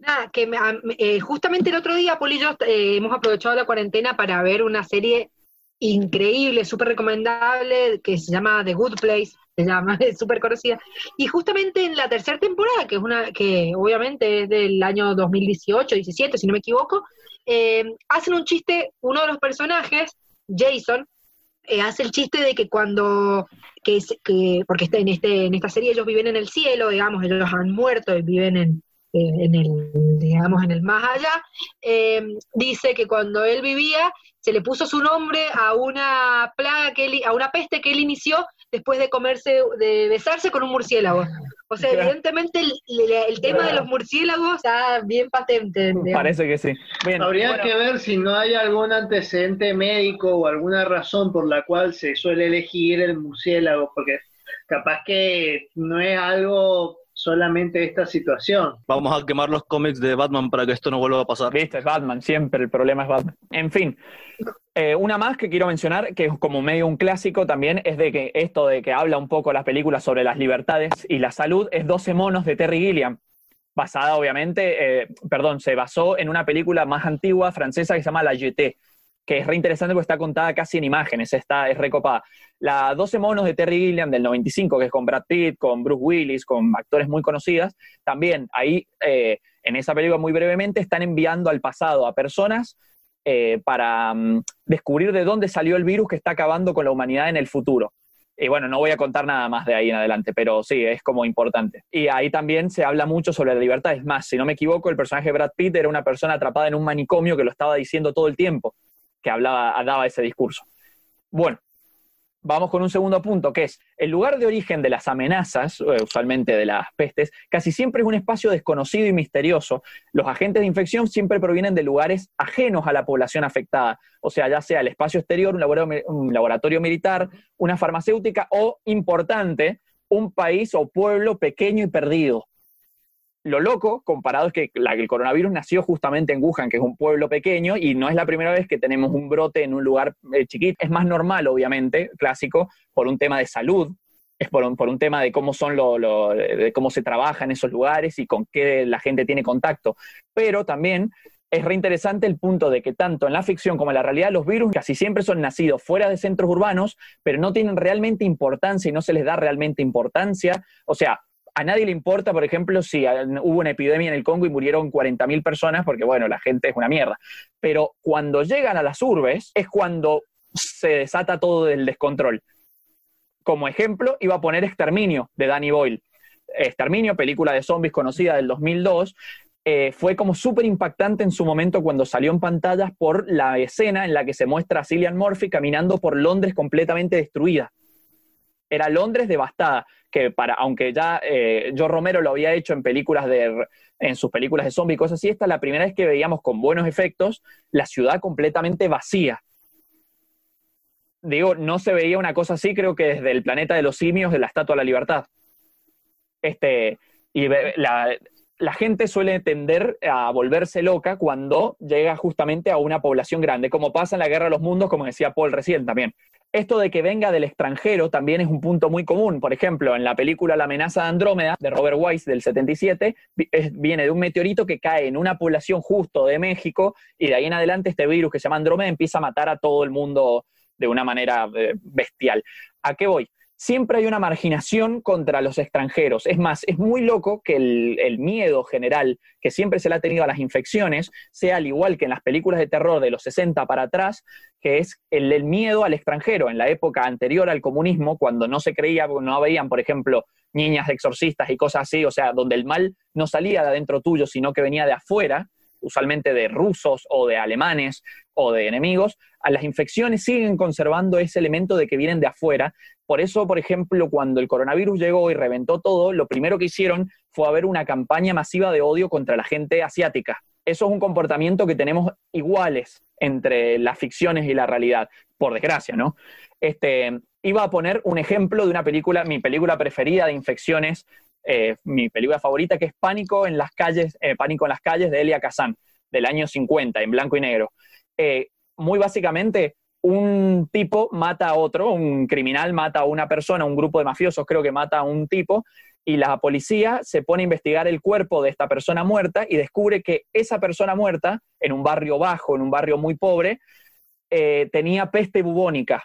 Nada, que me- eh, justamente el otro día, Poli y yo eh, hemos aprovechado la cuarentena para ver una serie increíble, súper recomendable, que se llama The Good Place, se llama, es súper conocida. Y justamente en la tercera temporada, que es una, que obviamente es del año 2018, 17, si no me equivoco, eh, hacen un chiste, uno de los personajes, Jason, eh, hace el chiste de que cuando, que, es- que porque está en, este, en esta serie ellos viven en el cielo, digamos, ellos han muerto y viven en, eh, en el, digamos, en el más allá, dice que cuando él vivía se le puso su nombre a una plaga que él, a una peste que él inició después de comerse, de besarse con un murciélago. O sea, evidentemente el, el- el tema de los murciélagos está bien patente. digamos. Parece que sí. Bien, Habría bueno, que ver si no hay algún antecedente médico o alguna razón por la cual se suele elegir el murciélago, porque capaz que no es algo solamente esta situación. Vamos a quemar los cómics de Batman para que esto no vuelva a pasar. Viste, es Batman, siempre el problema es Batman. En fin, eh, una más que quiero mencionar, que es como medio un clásico también, es de que esto de que habla un poco las películas sobre las libertades y la salud, es 12 monos de Terry Gilliam, basada obviamente, eh, perdón, se basó en una película más antigua francesa que se llama La Jetée, que es re interesante porque está contada casi en imágenes, está, es recopada. La 12 monos de Terry Gilliam del 95, que es con Brad Pitt, con Bruce Willis, con actores muy conocidas, también ahí eh, en esa película muy brevemente están enviando al pasado a personas eh, para mm, descubrir de dónde salió el virus que está acabando con la humanidad en el futuro. Y bueno, no voy a contar nada más de ahí en adelante, pero sí, es como importante. Y ahí también se habla mucho sobre la libertad. Es más, si no me equivoco, el personaje de Brad Pitt era una persona atrapada en un manicomio que lo estaba diciendo todo el tiempo, que hablaba, daba ese discurso. Bueno, vamos con un segundo punto, que es el lugar de origen de las amenazas, eh, usualmente de las pestes, casi siempre es un espacio desconocido y misterioso. Los agentes de infección siempre provienen de lugares ajenos a la población afectada, o sea, ya sea el espacio exterior, un laboratorio, un laboratorio militar, una farmacéutica o, importante, un país o pueblo pequeño y perdido. Lo loco, comparado, es que el coronavirus nació justamente en Wuhan, que es un pueblo pequeño, y no es la primera vez que tenemos un brote en un lugar eh, chiquito. Es más normal, obviamente, clásico, por un tema de salud, es por un, tema de cómo son lo- de cómo se trabaja en esos lugares y con qué la gente tiene contacto. Pero también es reinteresante el punto de que tanto en la ficción como en la realidad los virus casi siempre son nacidos fuera de centros urbanos, pero no tienen realmente importancia y no se les da realmente importancia. O sea, a nadie le importa, por ejemplo, si hubo una epidemia en el Congo y murieron 40.000 personas, porque bueno, la gente es una mierda. Pero cuando llegan a las urbes es cuando se desata todo el descontrol. Como ejemplo, iba a poner Exterminio de Danny Boyle. Exterminio, película de zombies conocida del 2002, eh, fue como súper impactante en su momento cuando salió en pantallas por la escena en la que se muestra a Cillian Murphy caminando por Londres completamente destruida. Era Londres devastada, que para, aunque ya eh, Romero lo había hecho en películas de en sus películas de zombies y cosas así, esta es la primera vez que veíamos con buenos efectos la ciudad completamente vacía. Digo, no se veía una cosa así, creo que desde el planeta de los simios, de la Estatua de la Libertad. Este, y la, la gente suele tender a volverse loca cuando llega justamente a una población grande, como pasa en la Guerra de los Mundos, como decía Paul recién también. Esto de que venga del extranjero también es un punto muy común. Por ejemplo, en la película La amenaza de Andrómeda, de Robert Wise del 77, vi- es- viene de un meteorito que cae en una población justo de México y de ahí en adelante este virus que se llama Andrómeda empieza a matar a todo el mundo de una manera eh, bestial. ¿A qué voy? Siempre hay una marginación contra los extranjeros. Es más, es muy loco que el, miedo general que siempre se le ha tenido a las infecciones sea al igual que en las películas de terror de los 60 para atrás, que es el, miedo al extranjero. En la época anterior al comunismo, cuando no se creía, no veían, por ejemplo, niñas exorcistas y cosas así, o sea, donde el mal no salía de adentro tuyo, sino que venía de afuera, usualmente de rusos o de alemanes o de enemigos, a las infecciones siguen conservando ese elemento de que vienen de afuera. Por eso, por ejemplo, cuando el coronavirus llegó y reventó todo, lo primero que hicieron fue haber una campaña masiva de odio contra la gente asiática. Eso es un comportamiento que tenemos iguales entre las ficciones y la realidad, por desgracia, ¿no? Este, iba a poner un ejemplo de una película, mi película preferida de infecciones, eh, mi película favorita, que es Pánico en las calles, eh, Pánico en las calles de Elia Kazan, del año 50, en blanco y negro. Eh, muy básicamente, un tipo mata a otro, un criminal mata a una persona, un grupo de mafiosos creo que mata a un tipo, y la policía se pone a investigar el cuerpo de esta persona muerta y descubre que esa persona muerta, en un barrio bajo, en un barrio muy pobre, tenía peste bubónica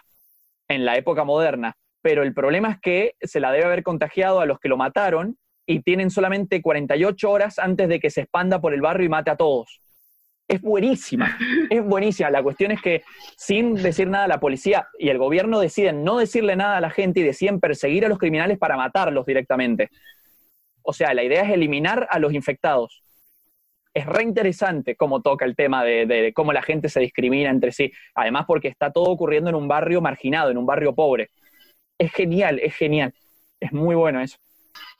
en la época moderna pero el problema es que se la debe haber contagiado a los que lo mataron y tienen solamente 48 horas antes de que se expanda por el barrio y mate a todos. Es buenísima, es buenísima. La cuestión es que sin decir nada la policía y el gobierno deciden no decirle nada a la gente y deciden perseguir a los criminales para matarlos directamente. O sea, la idea es eliminar a los infectados. Es re interesante cómo toca el tema de, de cómo la gente se discrimina entre sí. Además porque está todo ocurriendo en un barrio marginado, en un barrio pobre es genial, es genial. Es muy bueno eso.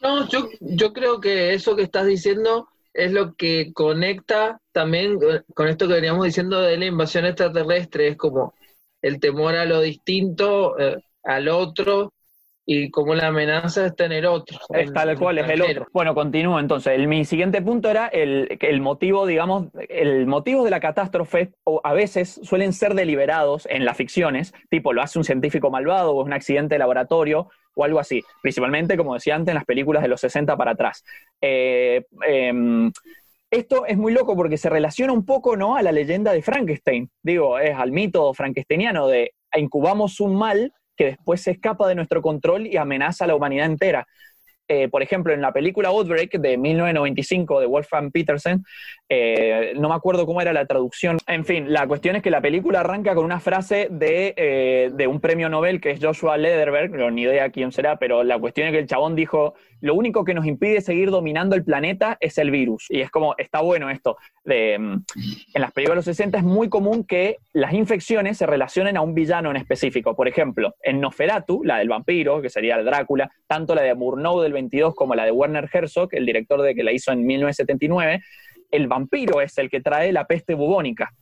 No, yo, yo creo que eso que estás diciendo es lo que conecta también con esto que veníamos diciendo de la invasión extraterrestre, es como el temor a lo distinto, eh, al otro, y como la amenaza está en el otro. Es tal cual, es el otro. Bueno, continúo entonces. mi siguiente punto era el, el motivo, digamos, el motivo de la catástrofe o a veces suelen ser deliberados en las ficciones, tipo lo hace un científico malvado o es un accidente de laboratorio o algo así. Principalmente, como decía antes, en las películas de los 60 para atrás. Eh, em, esto es muy loco porque se relaciona un poco ¿no? a la leyenda de Frankenstein. Digo, es al mito frankensteiniano de incubamos un mal que después se escapa de nuestro control y amenaza a la humanidad entera. Eh, por ejemplo, en la película Outbreak de 1995 de Wolfgang Petersen, eh, no me acuerdo cómo era la traducción. En fin, la cuestión es que la película arranca con una frase de, eh, de un premio Nobel que es Joshua Lederberg, no, ni idea quién será, pero la cuestión es que el chabón dijo, lo único que nos impide seguir dominando el planeta es el virus. Y es como, está bueno esto. De, mm, en las películas de los 60 es muy común que las infecciones se relacionen a un villano en específico. Por ejemplo, en Noferatu, la del vampiro, que sería el Drácula, tanto la de Murnau del 22 como la de Werner Herzog, el director de que la hizo en 1979, el vampiro es el que trae la peste bubónica.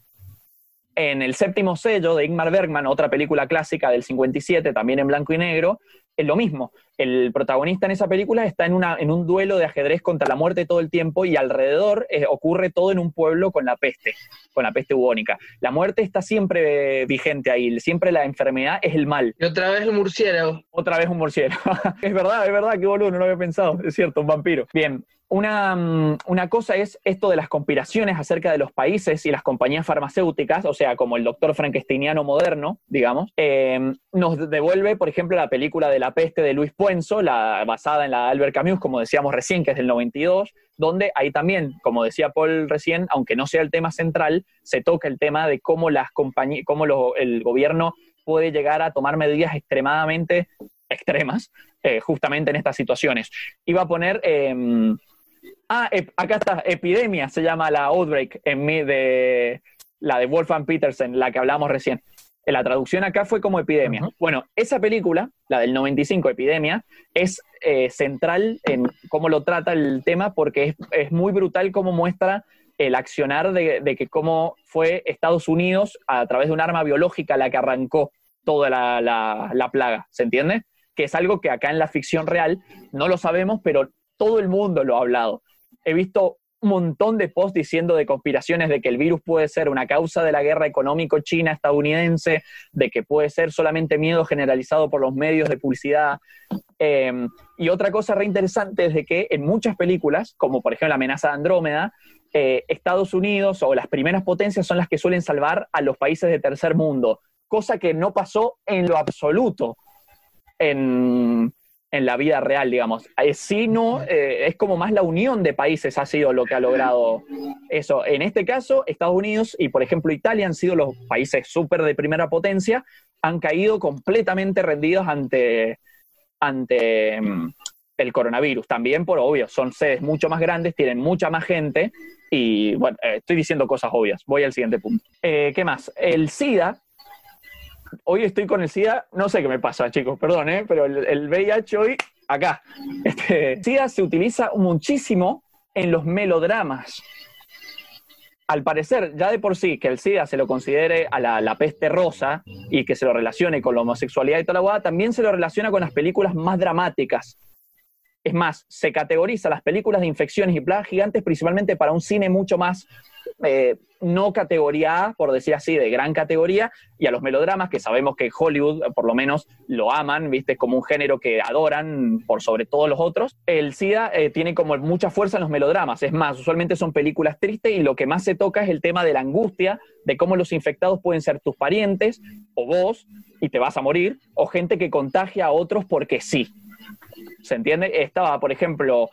En el séptimo sello de Ingmar Bergman, otra película clásica del 57, también en blanco y negro, es lo mismo. El protagonista en esa película está en, una, en un duelo de ajedrez contra la muerte todo el tiempo y alrededor eh, ocurre todo en un pueblo con la peste, con la peste bubónica. La muerte está siempre vigente ahí, siempre la enfermedad es el mal. Y otra vez el murciélago. Otra vez un murciélago. es verdad, es verdad, qué boludo, no lo había pensado. Es cierto, un vampiro. Bien, una, mm, una, cosa es esto de las conspiraciones acerca de los países y las compañías farmacéuticas, o sea, como el doctor frankensteiniano moderno, digamos, eh, nos devuelve, por ejemplo, la película de la peste de Luis Puenzo, la, basada en la de Albert Camus, como decíamos recién, que es del 92, donde ahí también, como decía Paul recién, aunque no sea el tema central, se toca el tema de cómo las compañías, cómo el gobierno puede llegar a tomar medidas extremadamente extremas, eh, justamente en estas situaciones. Iba a poner... Eh, Ah, acá está, Epidemia se llama la Outbreak en mí de la de Wolfgang Petersen, la que hablamos recién. La traducción acá fue como Epidemia. Bueno, esa película, la del 95, Epidemia, es eh, central en cómo lo trata el tema porque es, muy brutal cómo muestra el accionar de, que cómo fue Estados Unidos a través de un arma biológica la que arrancó toda la, la plaga, ¿se entiende? Que es algo que acá en la ficción real no lo sabemos, pero todo el mundo lo ha hablado he visto un montón de posts diciendo de conspiraciones de que el virus puede ser una causa de la guerra económico china-estadounidense, de que puede ser solamente miedo generalizado por los medios de publicidad. Em, y otra cosa re interesante es de que en muchas películas, como por ejemplo la amenaza de Andrómeda, eh, Estados Unidos o las primeras potencias son las que suelen salvar a los países de tercer mundo, cosa que no pasó en lo absoluto en, en la vida real, digamos. Eh, sí, no, eh, es como más la unión de países ha sido lo que ha logrado eso. En este caso, Estados Unidos y, por ejemplo, Italia han sido los países súper de primera potencia, han caído completamente rendidos ante, ante mm, el coronavirus. También, por obvio, son sedes mucho más grandes, tienen mucha más gente y, bueno, eh, estoy diciendo cosas obvias. Voy al siguiente punto. ¿Qué más? El SIDA. Hoy estoy con el SIDA, no sé qué me pasa, chicos, perdón, ¿eh? pero el, el VIH hoy, acá. Este, SIDA se utiliza muchísimo en los melodramas. Al parecer, ya de por sí, que el SIDA se lo considere a la, la peste rosa y que se lo relacione con la homosexualidad y toda la guada, también se lo relaciona con las películas más dramáticas. Es más, se categoriza las películas de infecciones y plagas gigantes principalmente para un cine mucho más eh, no categoría por decir así, de gran categoría, y a los melodramas, que sabemos que Hollywood, eh, por lo menos, lo aman, ¿viste? Como un género que adoran por sobre todos los otros. El SIDA eh, tiene como mucha fuerza en los melodramas. Es más, usualmente son películas tristes y lo que más se toca es el tema de la angustia, de cómo los infectados pueden ser tus parientes o vos, y te vas a morir, o gente que contagia a otros porque sí. ¿Se entiende? Estaba, por ejemplo,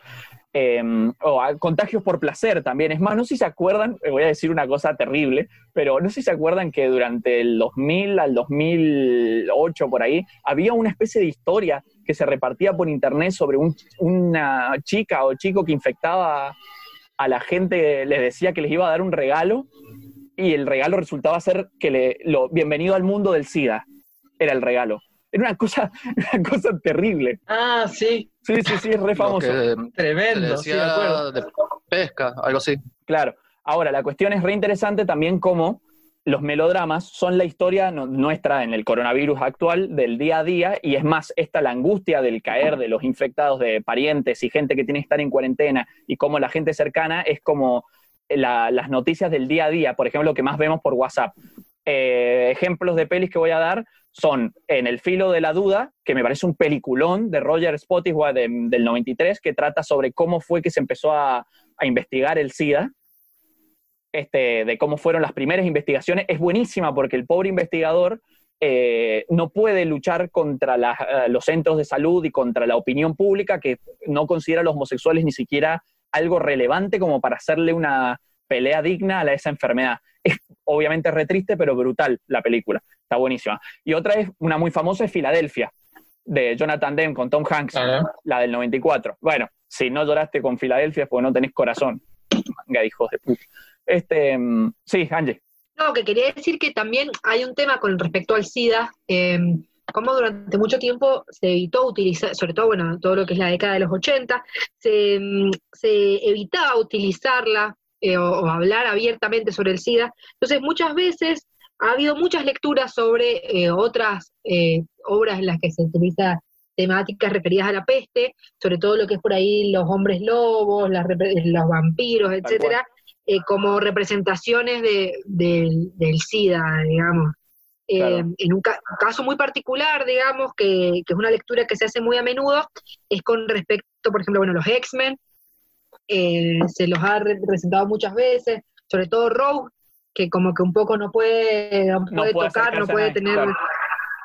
eh, o contagios por placer también. Es más, no sé si se acuerdan, eh, voy a decir una cosa terrible, pero no sé si se acuerdan que durante el 2000 al 2008 por ahí había una especie de historia que se repartía por internet sobre un- una chica o chico que infectaba a la gente, les decía que les iba a dar un regalo y el regalo resultaba ser que le, lo, bienvenido al mundo del SIDA, era el regalo. Era una cosa, una cosa terrible. Ah, sí, Sí, sí, sí, es re famoso. tremendo, sí, de acuerdo. decía de pesca, algo así. Claro. Ahora, la cuestión es re interesante también cómo los melodramas son la historia no- nuestra en el coronavirus actual del día a día y es más, esta la angustia del caer de los infectados de parientes y gente que tiene que estar en cuarentena y cómo la gente cercana es como la- las noticias del día a día, por ejemplo, lo que más vemos por WhatsApp. Eh, ejemplos de pelis que voy a dar son En el filo de la duda, que me parece un peliculón de Roger Spottiswoode de- del 93, que trata sobre cómo fue que se empezó a, investigar el SIDA, este, de cómo fueron las primeras investigaciones. Es buenísima porque el pobre investigador eh, no puede luchar contra eh, los centros de salud y contra la opinión pública que no considera a los homosexuales ni siquiera algo relevante como para hacerle una pelea digna a esa enfermedad. Es obviamente re triste, pero brutal la película. Está buenísima. Y otra es una muy famosa es Filadelfia, de Jonathan Demme con Tom Hanks, la del 94. Bueno, si no lloraste con Filadelfia es porque no tenés corazón. Manga hijos de puta. Este, mm, sí, Angie. No, que quería decir que también hay un tema con respecto al SIDA, eh, como durante mucho tiempo se evitó utilizar, sobre todo, bueno, todo lo que es la década de los 80, se, mm, se evitaba utilizarla eh, o, o hablar abiertamente sobre el SIDA. Entonces, muchas veces ha habido muchas lecturas sobre eh, otras eh, obras en las que se utiliza temáticas referidas a la peste, sobre todo lo que es por ahí los hombres lobos, las los vampiros, etcétera, como representaciones de, del, del SIDA, digamos. Eh, Claro. En un ca- caso muy particular, digamos, que, que es una lectura que se hace muy a menudo, es con respecto, por ejemplo, bueno, los X-Men, eh, se los ha representado muchas veces, sobre todo Rogue, que como que un poco no puede, no No puede tocar, no puede tener... claro.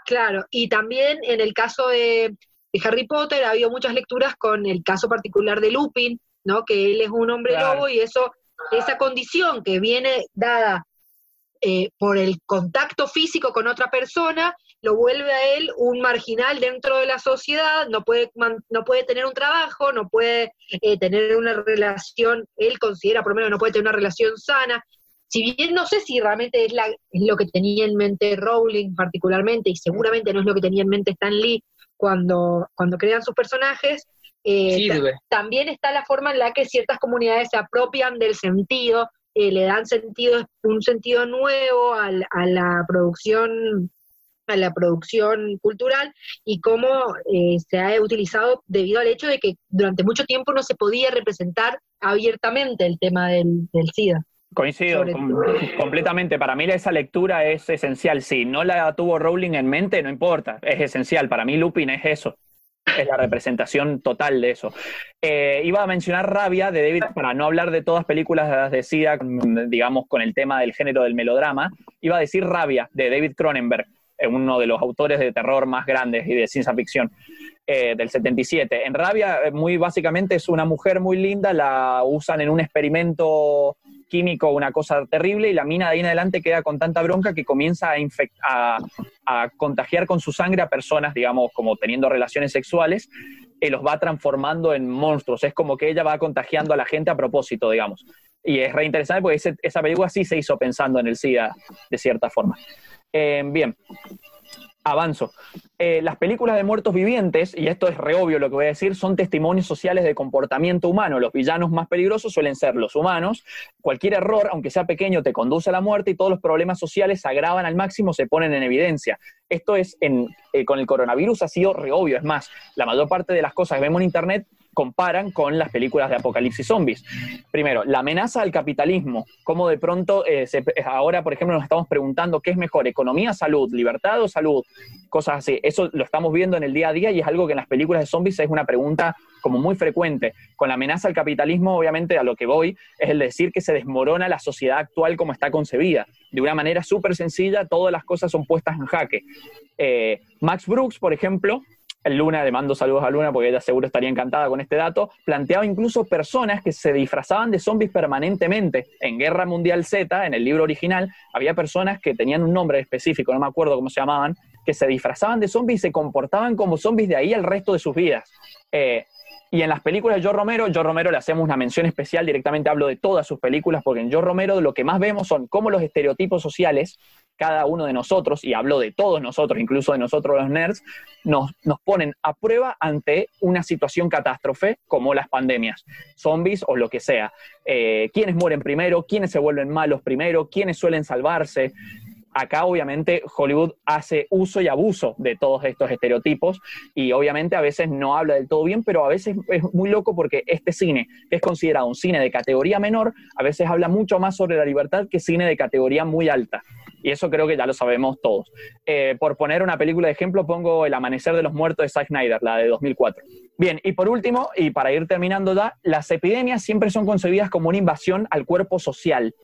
Claro, y también en el caso de, de Harry Potter ha habido muchas lecturas con el caso particular de Lupin, ¿no? Que él es un hombre Claro. lobo y eso, esa condición que viene dada eh, por el contacto físico con otra persona, lo vuelve a él un marginal dentro de la sociedad, no puede, man- no puede tener un trabajo, no puede eh, tener una relación, él considera por lo menos no puede tener una relación sana. Si bien no sé si realmente es, la, es lo que tenía en mente Rowling particularmente, y seguramente no es lo que tenía en mente Stan Lee cuando, cuando crean sus personajes, eh, también está la forma en la que ciertas comunidades se apropian del sentido, eh, le dan sentido, un sentido nuevo a, la producción a la producción cultural y cómo eh, se ha utilizado debido al hecho de que durante mucho tiempo no se podía representar abiertamente el tema del, del SIDA. Coincido com- completamente. Para mí esa lectura es esencial. Si no la tuvo Rowling en mente, no importa. Es esencial. Para mí Lupin es eso. Es la representación total de eso. Eh, iba a mencionar Rabia de David, para no hablar de todas películas de SIDA, digamos, con el tema del género del melodrama. Iba a decir Rabia de David Cronenberg, uno de los autores de terror más grandes y de ciencia ficción eh, del 77. En Rabia, eh, muy básicamente, es una mujer muy linda, la usan en un experimento químico, una cosa terrible, y la mina de ahí en adelante queda con tanta bronca que comienza a, a, a contagiar con su sangre a personas, digamos, como teniendo relaciones sexuales, y los va transformando en monstruos. Es como que ella va contagiando a la gente a propósito, digamos. Y es re interesante porque esa película sí se hizo pensando en el SIDA, de cierta forma. Eh, bien, avanzo. Eh, las películas de muertos vivientes, y esto es re obvio lo que voy a decir, son testimonios sociales de comportamiento humano. Los villanos más peligrosos suelen ser los humanos. Cualquier error, aunque sea pequeño, te conduce a la muerte y todos los problemas sociales se agravan al máximo, se ponen en evidencia. Esto es, en, eh, con el coronavirus ha sido re obvio. Es más, la mayor parte de las cosas que vemos en Internet comparan con las películas de apocalipsis zombies. Primero, la amenaza al capitalismo, cómo de pronto eh, se- ahora, por ejemplo, nos estamos preguntando qué es mejor, economía, salud, libertad o salud, cosas así. Eso lo estamos viendo en el día a día y es algo que en las películas de zombies es una pregunta como muy frecuente. Con la amenaza al capitalismo, obviamente, a lo que voy es el decir que se desmorona la sociedad actual como está concebida. De una manera súper sencilla, todas las cosas son puestas en jaque. Eh, Max Brooks, por ejemplo, Luna, le mando saludos a Luna porque ella seguro estaría encantada con este dato, planteaba incluso personas que se disfrazaban de zombies permanentemente. En Guerra Mundial Z, en el libro original, había personas que tenían un nombre específico, no me acuerdo cómo se llamaban, que se disfrazaban de zombies y se comportaban como zombies de ahí el resto de sus vidas. Eh, y en las películas de Joe Romero, Joe Romero le hacemos una mención especial, directamente hablo de todas sus películas, porque en Joe Romero lo que más vemos son cómo los estereotipos sociales, cada uno de nosotros, y hablo de todos nosotros, incluso de nosotros los nerds, nos, nos ponen a prueba ante una situación catástrofe como las pandemias, zombies o lo que sea. Eh, ¿Quiénes mueren primero? ¿Quiénes se vuelven malos primero? ¿Quiénes suelen salvarse? acá obviamente Hollywood hace uso y abuso de todos estos estereotipos y obviamente a veces no habla del todo bien, pero a veces es muy loco porque este cine, que es considerado un cine de categoría menor, a veces habla mucho más sobre la libertad que cine de categoría muy alta. Y eso creo que ya lo sabemos todos. Eh, por poner una película de ejemplo, pongo El Amanecer de los Muertos de Zack Snyder, la de 2004. Bien, y por último, y para ir terminando ya, las epidemias siempre son concebidas como una invasión al cuerpo social.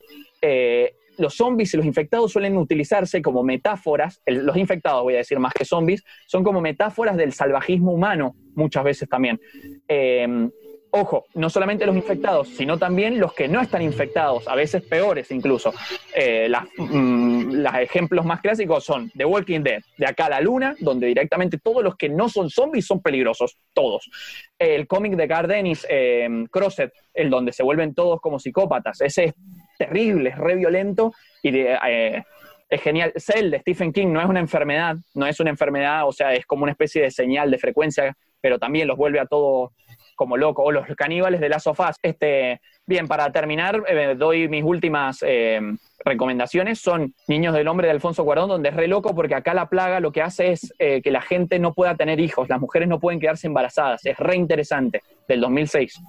Eh, los zombies y los infectados suelen utilizarse como metáforas, los infectados voy a decir más que zombies, son como metáforas del salvajismo humano muchas veces también. Eh, ojo, no solamente los infectados, sino también los que no están infectados, a veces peores incluso. Eh, las, mm, los ejemplos más clásicos son The Walking Dead, de acá a la luna, donde directamente todos los que no son zombies son peligrosos, todos. El cómic de Gardenis, eh, Crosset, el donde se vuelven todos como psicópatas, ese es terrible, es re violento y de, eh, es genial. Cell de Stephen King no es una enfermedad, no es una enfermedad, o sea, es como una especie de señal de frecuencia, pero también los vuelve a todos como locos. O los caníbales de Last of Us. Este, bien, para terminar, eh, doy mis últimas eh, recomendaciones. Son Niños del Hombre de Alfonso Cuarón, donde es re loco porque acá la plaga lo que hace es eh, que la gente no pueda tener hijos, las mujeres no pueden quedarse embarazadas. Es re interesante, del 2006.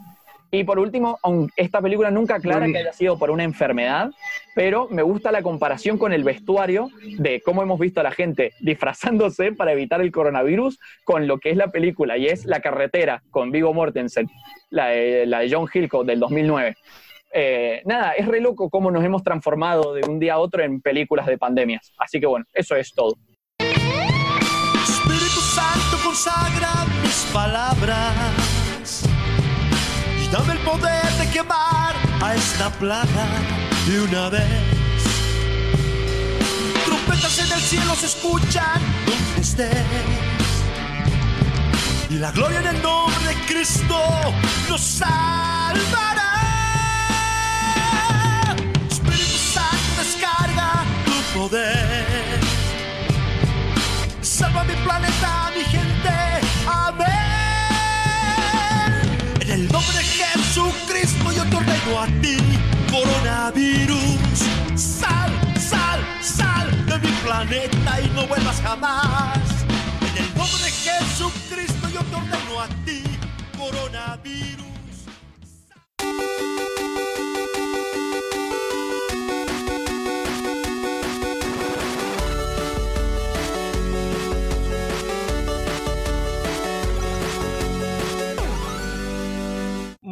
Y por último, esta película nunca aclara que haya sido por una enfermedad, pero me gusta la comparación con el vestuario de cómo hemos visto a la gente disfrazándose para evitar el coronavirus con lo que es la película, y es La Carretera con Vigo Mortensen, la de, la de John Hillcoat del 2009. Eh, nada, es re loco cómo nos hemos transformado de un día a otro en películas de pandemias. Así que bueno, eso es todo. Espíritu Santo consagra mis palabras dame el poder de quemar a esta plaga de una vez. Trompetas en el cielo se escuchan donde estés y la gloria en el nombre de Cristo nos salvará. Espíritu Santo descarga tu poder. A ti, coronavirus. Sal, sal, sal de mi planeta y no vuelvas jamás. En el nombre de Jesucristo yo te ordeno a ti, coronavirus.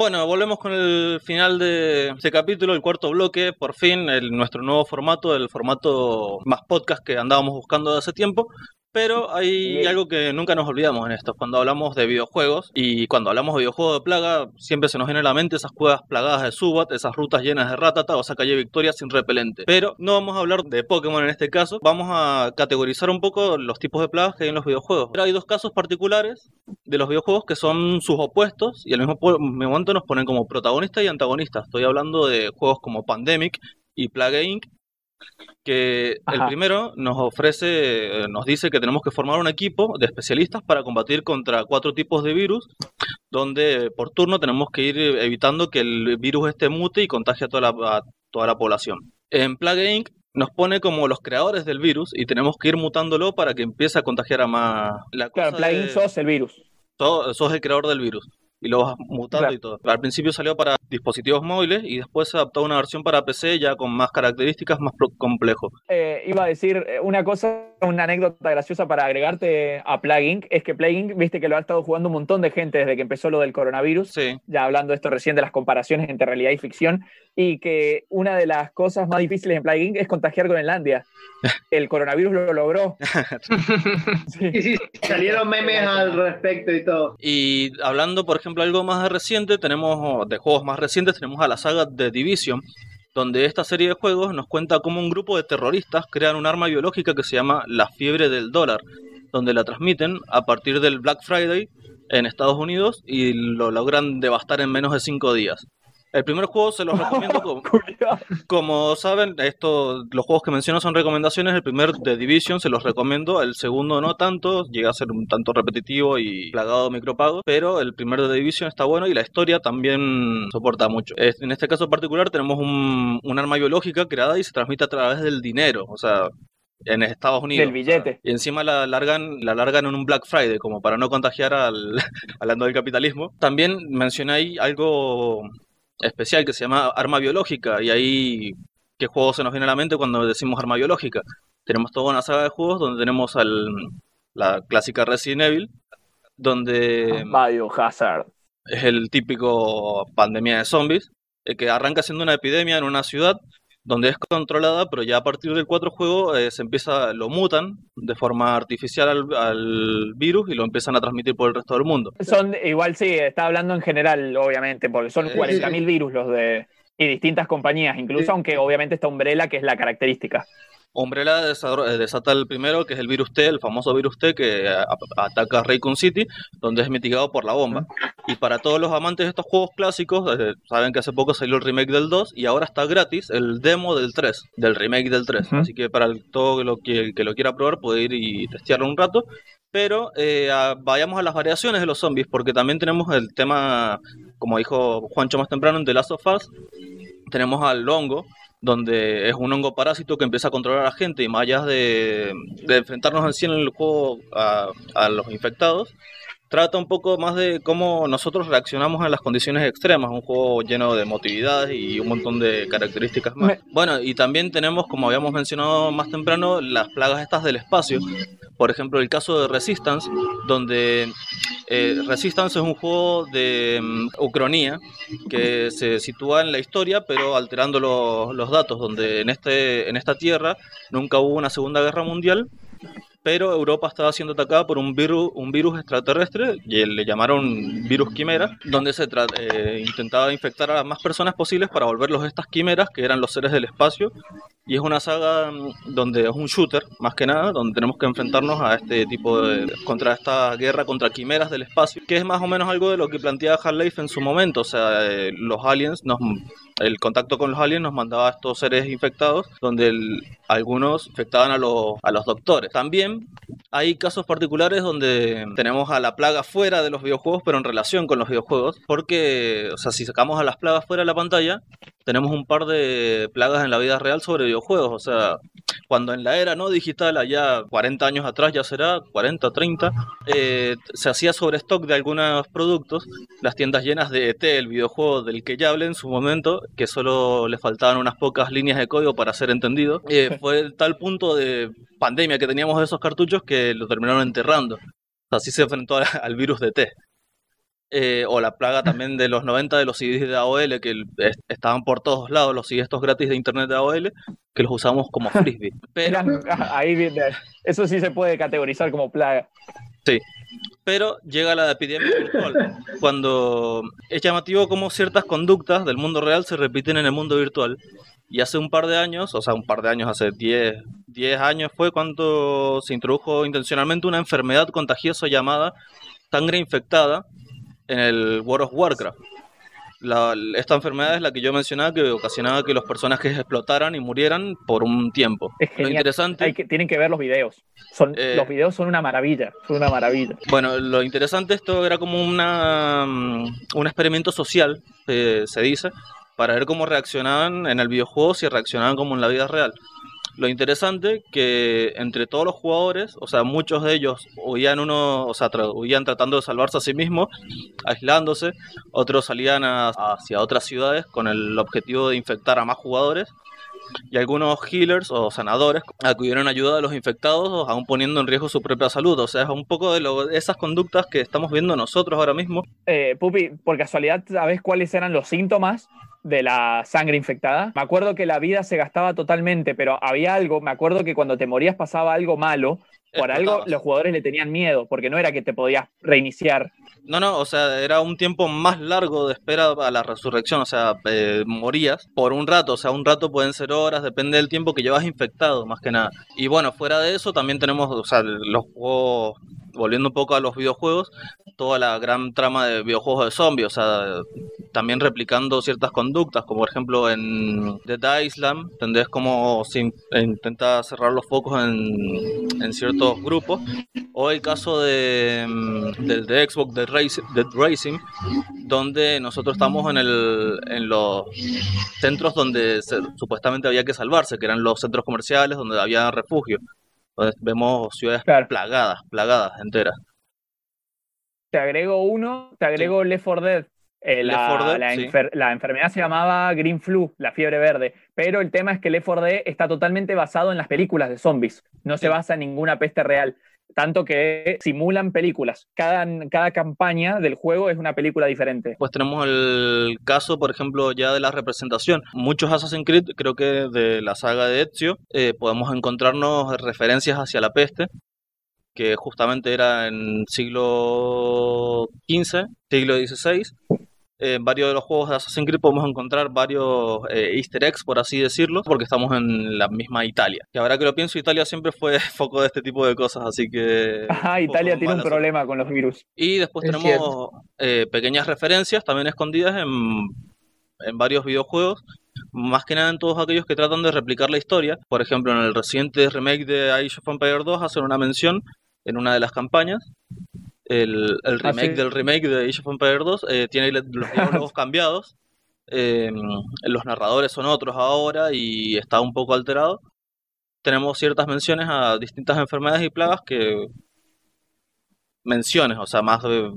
Bueno, volvemos con el final de este capítulo, el cuarto bloque, por fin, el, nuestro nuevo formato, el formato más podcast que andábamos buscando de hace tiempo. Pero hay algo que nunca nos olvidamos en esto, cuando hablamos de videojuegos y cuando hablamos de videojuegos de plaga, siempre se nos viene a la mente esas cuevas plagadas de Subat, esas rutas llenas de ratata o esa calle Victoria sin repelente. Pero no vamos a hablar de Pokémon en este caso, vamos a categorizar un poco los tipos de plagas que hay en los videojuegos. Pero hay dos casos particulares de los videojuegos que son sus opuestos y al mismo momento nos ponen como protagonista y antagonista. Estoy hablando de juegos como Pandemic y Plague Inc que el primero nos ofrece, eh, nos dice que tenemos que formar un equipo de especialistas para combatir contra cuatro tipos de virus, donde por turno tenemos que ir evitando que el virus este mute y contagie a toda la, a toda la población. En Plague Inc. nos pone como los creadores del virus y tenemos que ir mutándolo para que empiece a contagiar a más... La Claro, cosa plugin de- sos el virus. sos, sos el creador del virus y lo vas mutando Claro. y todo. Al principio salió para dispositivos móviles y después se adaptó a una versión para PC ya con más características, más complejo. Eh, iba a decir eh, una cosa, una anécdota graciosa para agregarte a Plugin, es que Plugin, viste que lo ha estado jugando un montón de gente desde que empezó lo del coronavirus, Sí. ya hablando de esto recién de las comparaciones entre realidad y ficción, y que una de las cosas más difíciles en Plugin es contagiar Groenlandia. El coronavirus lo logró. Sí, sí, salieron memes al respecto y todo. Y hablando, por ejemplo, algo más reciente, tenemos de juegos más recientes, tenemos a la saga The Division, donde esta serie de juegos nos cuenta cómo un grupo de terroristas crean un arma biológica que se llama la fiebre del dólar, donde la transmiten a partir del Black Friday en Estados Unidos y lo logran devastar en menos de cinco días. El primer juego se los recomiendo como, como saben, esto, los juegos que menciono son recomendaciones. El primer The Division se los recomiendo, el segundo no tanto, llega a ser un tanto repetitivo y plagado de micropagos, pero el primer The Division está bueno y la historia también soporta mucho. En este caso particular tenemos un, un arma biológica creada y se transmite a través del dinero, o sea, en Estados Unidos. Del billete. Y encima la largan, la largan en un Black Friday, como para no contagiar al, hablando del capitalismo. También mencioné ahí algo especial que se llama arma biológica, y ahí qué juego se nos viene a la mente cuando decimos arma biológica. Tenemos toda una saga de juegos donde tenemos al, la clásica Resident Evil, donde Biohazard. es el típico pandemia de zombies, eh, que arranca siendo una epidemia en una ciudad donde es controlada, pero ya a partir del 4 juego eh, se empieza, lo mutan de forma artificial al, al virus y lo empiezan a transmitir por el resto del mundo. Son, igual sí, está hablando en general, obviamente, porque son Sí, sí, 40.000 sí. virus los de. Y distintas compañías, incluso, aunque obviamente está Umbrella, que es la característica. Umbrella eh, desata el primero, que es el virus T, el famoso virus T que a- a- ataca Raycon City, donde es mitigado por la bomba. Y para todos los amantes de estos juegos clásicos, eh, saben que hace poco salió el remake del 2 y ahora está gratis el demo del 3, del remake del 3. Así que para el- todo lo que, que lo quiera probar puede ir y testearlo un rato. Pero eh, a- vayamos a las variaciones de los zombies, porque también tenemos el tema, como dijo Juancho más temprano, en The Last of Us, tenemos al hongo, donde es un hongo parásito que empieza a controlar a la gente y más allá de, de enfrentarnos en sí en el juego a, a los infectados, trata un poco más de cómo nosotros reaccionamos a las condiciones extremas, un juego lleno de emotividad y un montón de características más. Bueno, y también tenemos, como habíamos mencionado más temprano, las plagas estas del espacio. Por ejemplo, el caso de Resistance, donde eh, Resistance es un juego de mm, ucronía que se sitúa en la historia, pero alterando los datos, donde en, este, en esta tierra nunca hubo una Segunda Guerra Mundial, pero Europa estaba siendo atacada por un virus, un virus extraterrestre, y le llamaron virus quimera, donde se eh, intentaba infectar a las más personas posibles para volverlos estas quimeras, que eran los seres del espacio, y es una saga mm, donde es un shooter, más que nada, donde tenemos que enfrentarnos a este tipo de. contra esta guerra contra quimeras del espacio, que es más o menos algo de lo que planteaba Half-Life en su momento. O sea, eh, los aliens, nos, el contacto con los aliens nos mandaba a estos seres infectados, donde el- algunos infectaban a los, a los doctores. También hay casos particulares donde tenemos a la plaga fuera de los videojuegos, pero en relación con los videojuegos, porque, o sea, si sacamos a las plagas fuera de la pantalla, tenemos un par de plagas en la vida real sobre videojuegos. O sea, cuando en la era no digital, allá 40 años atrás ya será, 40, 30, eh, se hacía sobre stock de algunos productos, las tiendas llenas de ET, el videojuego del que ya hablé en su momento, que solo le faltaban unas pocas líneas de código para ser entendido. Eh, fue tal punto de pandemia que teníamos de esos cartuchos que lo terminaron enterrando. Así se enfrentó al virus de T. Eh, o la plaga también de los 90 de los CDs de AOL, que est- estaban por todos lados, los CDs estos gratis de internet de AOL, que los usamos como frisbee. Pero, Eran- ahí, viene- eso sí se puede categorizar como plaga. sí. Pero llega la epidemia virtual, cuando es llamativo cómo ciertas conductas del mundo real se repiten en el mundo virtual. Y hace un par de años, o sea, un par de años, hace 10, 10 años fue cuando se introdujo intencionalmente una enfermedad contagiosa llamada sangre infectada en el World of Warcraft. La- esta enfermedad es la que yo mencionaba que ocasionaba que los personajes explotaran y murieran por un tiempo. Es Lo interesante, Hay que, tienen que ver los videos. Son, Eh, los videos son una maravilla. Son una maravilla. bueno, lo interesante esto era como una, mm, un experimento social, eh, se dice, para ver cómo reaccionaban en el videojuego si reaccionaban como en la vida real. Lo interesante que entre todos los jugadores, o sea, muchos de ellos huían uno, o sea, tra- huían tratando de salvarse a sí mismos, aislándose, otros salían a- hacia otras ciudades con el objetivo de infectar a más jugadores y algunos healers o sanadores acudieron a ayuda de los infectados, aún poniendo en riesgo su propia salud. O sea, es un poco de, lo- de esas conductas que estamos viendo nosotros ahora mismo. Eh, Pupi, por casualidad, ¿sabes cuáles eran los síntomas de la sangre infectada? Me acuerdo que la vida se gastaba totalmente, pero había algo, me acuerdo que cuando te morías pasaba algo malo. Por algo los jugadores le tenían miedo, porque no era que te podías reiniciar. No, no, o sea, era un tiempo más largo de espera a la resurrección, o sea, eh, morías por un rato, o sea, un rato pueden ser horas, depende del tiempo que llevas infectado, más que nada. Y bueno, fuera de eso también tenemos, o sea, los juegos, volviendo un poco a los videojuegos, toda la gran trama de videojuegos de zombies, o sea, también replicando ciertas conductas, como por ejemplo en Dead Island, entendés cómo se in- intenta cerrar los focos en, ciertos grupos, o el caso de, mm, de Xbox Dead Racing, Dead Racing, donde nosotros estamos en, el, en los centros donde se- supuestamente había que salvarse, que eran los centros comerciales donde había refugio. Entonces vemos ciudades plagadas, plagadas enteras. Te agrego uno, te agrego Left 4 Dead. Eh, Left la, 4 Dead, la sí. enfer- la enfermedad se llamaba Green Flu, la fiebre verde, pero el tema es que Left 4 Dead está totalmente basado en las películas de zombies, no se basa en ninguna peste real, tanto que simulan películas. Cada, cada campaña del juego es una película diferente. Pues tenemos el caso, por ejemplo, ya de la representación. Muchos Assassin's Creed, creo que de la saga de Ezio, eh, podemos encontrarnos referencias hacia la peste, que justamente era en siglo XV, siglo XVI. En varios de los juegos de Assassin's Creed podemos encontrar varios eh, easter eggs, por así decirlo, porque estamos en la misma Italia. Que ahora que lo pienso, Italia siempre fue foco de este tipo de cosas, así que... Ajá, Italia tiene un problema con los virus. Y después Es tenemos eh, pequeñas referencias también escondidas en, en varios videojuegos, más que nada en todos aquellos que tratan de replicar la historia. Por ejemplo, en el reciente remake de Age of Empires 2 hacen una mención en una de las campañas. El, el Ah, remake sí. del remake de Age of Empires 2 eh, tiene los diálogos cambiados. eh, los narradores son otros ahora y está un poco alterado. Tenemos ciertas menciones a distintas enfermedades y plagas que menciones, o sea, más de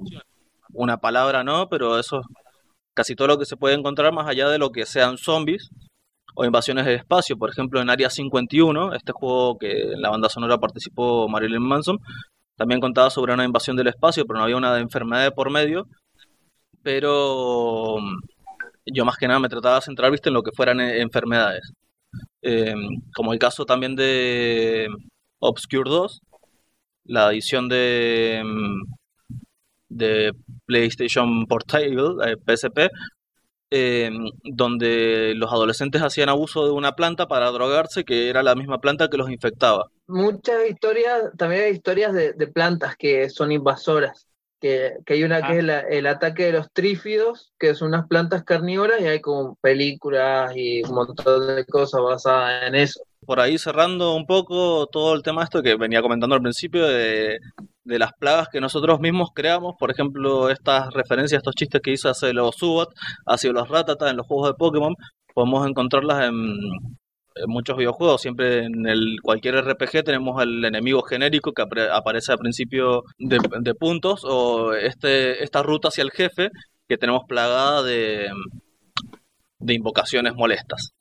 una palabra no, pero eso es casi todo lo que se puede encontrar más allá de lo que sean zombies o invasiones del espacio. Por ejemplo, en Área 51, este juego que en la banda sonora participó Marilyn Manson, también contaba sobre una invasión del espacio, pero no había una enfermedad por medio. Pero mm, yo más que nada me trataba de centrar, viste, en lo que fueran eh, enfermedades. Eh, como el caso también de Obscure 2, la edición de, mm, de PlayStation Portable, eh, PSP, eh, donde los adolescentes hacían abuso de una planta para drogarse, que era la misma planta que los infectaba. Muchas historias, también hay historias de, de plantas que son invasoras. Que, que hay una que es la- el ataque de los trífidos, que son unas plantas carnívoras, y hay como películas y un montón de cosas basadas en eso. Por ahí cerrando un poco todo el tema esto que venía comentando al principio de, de las plagas que nosotros mismos creamos, por ejemplo, estas referencias, estos chistes que hizo hacia los Subat, hacia los Ratata en los juegos de Pokémon, podemos encontrarlas en, en muchos videojuegos. Siempre en el cualquier RPG tenemos el enemigo genérico que apre- aparece al principio de, de puntos, o este, esta ruta hacia el jefe que tenemos plagada de, de invocaciones molestas.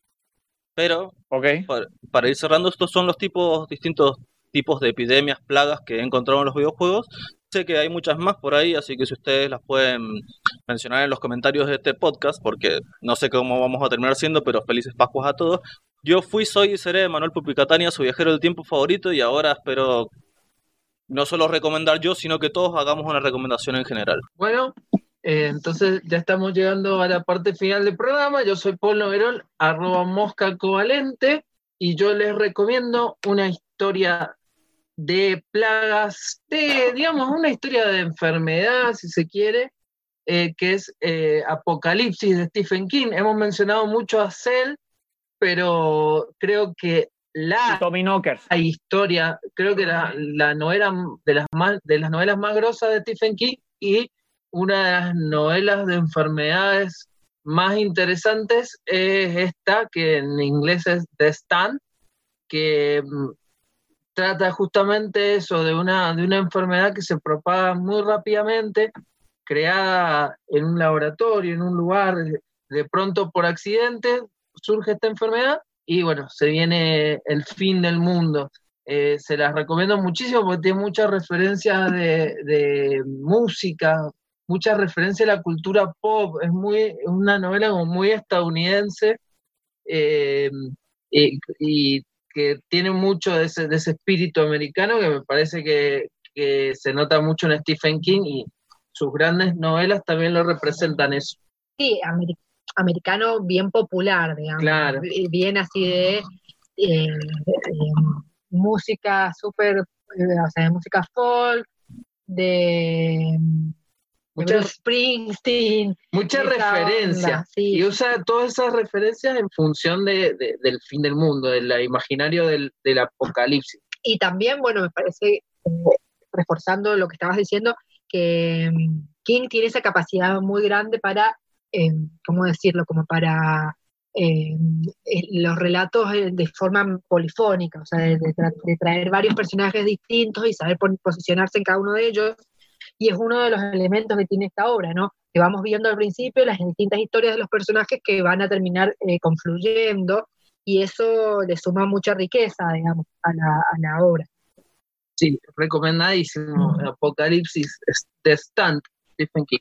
Pero para, para ir cerrando, estos son los tipos distintos tipos de epidemias, plagas que he encontrado en los videojuegos. sé que hay muchas más por ahí, así que si ustedes las pueden mencionar en los comentarios de este podcast, porque no sé cómo vamos a terminar siendo, pero felices Pascuas a todos. Yo fui, soy y seré Manuel Pupicatania, su viajero del tiempo favorito, y ahora espero no solo recomendar yo, sino que todos hagamos una recomendación en general. Bueno, eh, entonces ya estamos llegando a la parte final del programa. Yo soy Paul Noverol, arroba mosca covalente, y yo les recomiendo una historia de plagas, de, digamos, una historia de enfermedad, si se quiere, eh, que es eh, Apocalipsis de Stephen King. Hemos mencionado mucho a Cell, pero creo que la Tommy historia, creo que la, la novela de las, más, de las novelas más grosas de Stephen King y una de las novelas de enfermedades más interesantes es esta, que en inglés es The Stand, que mm, trata justamente eso, de una, de una enfermedad que se propaga muy rápidamente, creada en un laboratorio, en un lugar, de pronto por accidente surge esta enfermedad y bueno, se viene el fin del mundo. Eh, se las recomiendo muchísimo porque tiene muchas referencias de, música, muchas referencias a la cultura pop, es muy una novela como muy estadounidense eh, y, que tiene mucho de ese, de ese espíritu americano que me parece que, que se nota mucho en Stephen King y sus grandes novelas también lo representan eso. Sí, ameri- americano bien popular, digamos. Claro. bi- Bien así de eh, eh, música súper, eh, o sea, de música folk, de, Bruce Springsteen. Onda, referencias. sí. Y usa todas esas referencias en función de, de- del fin del mundo, del imaginario del, del apocalipsis. Y también, bueno, me parece, reforzando lo que estabas diciendo, que mm, King tiene esa capacidad muy grande para, eh, ¿cómo decirlo? Como para eh, eh, los relatos eh, de forma polifónica, o sea, de, de tra- de traer varios personajes distintos y saber posicionarse en cada uno de ellos. Y es uno de los elementos que tiene esta obra, ¿no? Que vamos viendo al principio las distintas historias de los personajes que van a terminar eh, confluyendo y eso le suma mucha riqueza, digamos, a la, a la obra. Sí, recomendadísimo. Apocalipsis The Stand, Stephen King.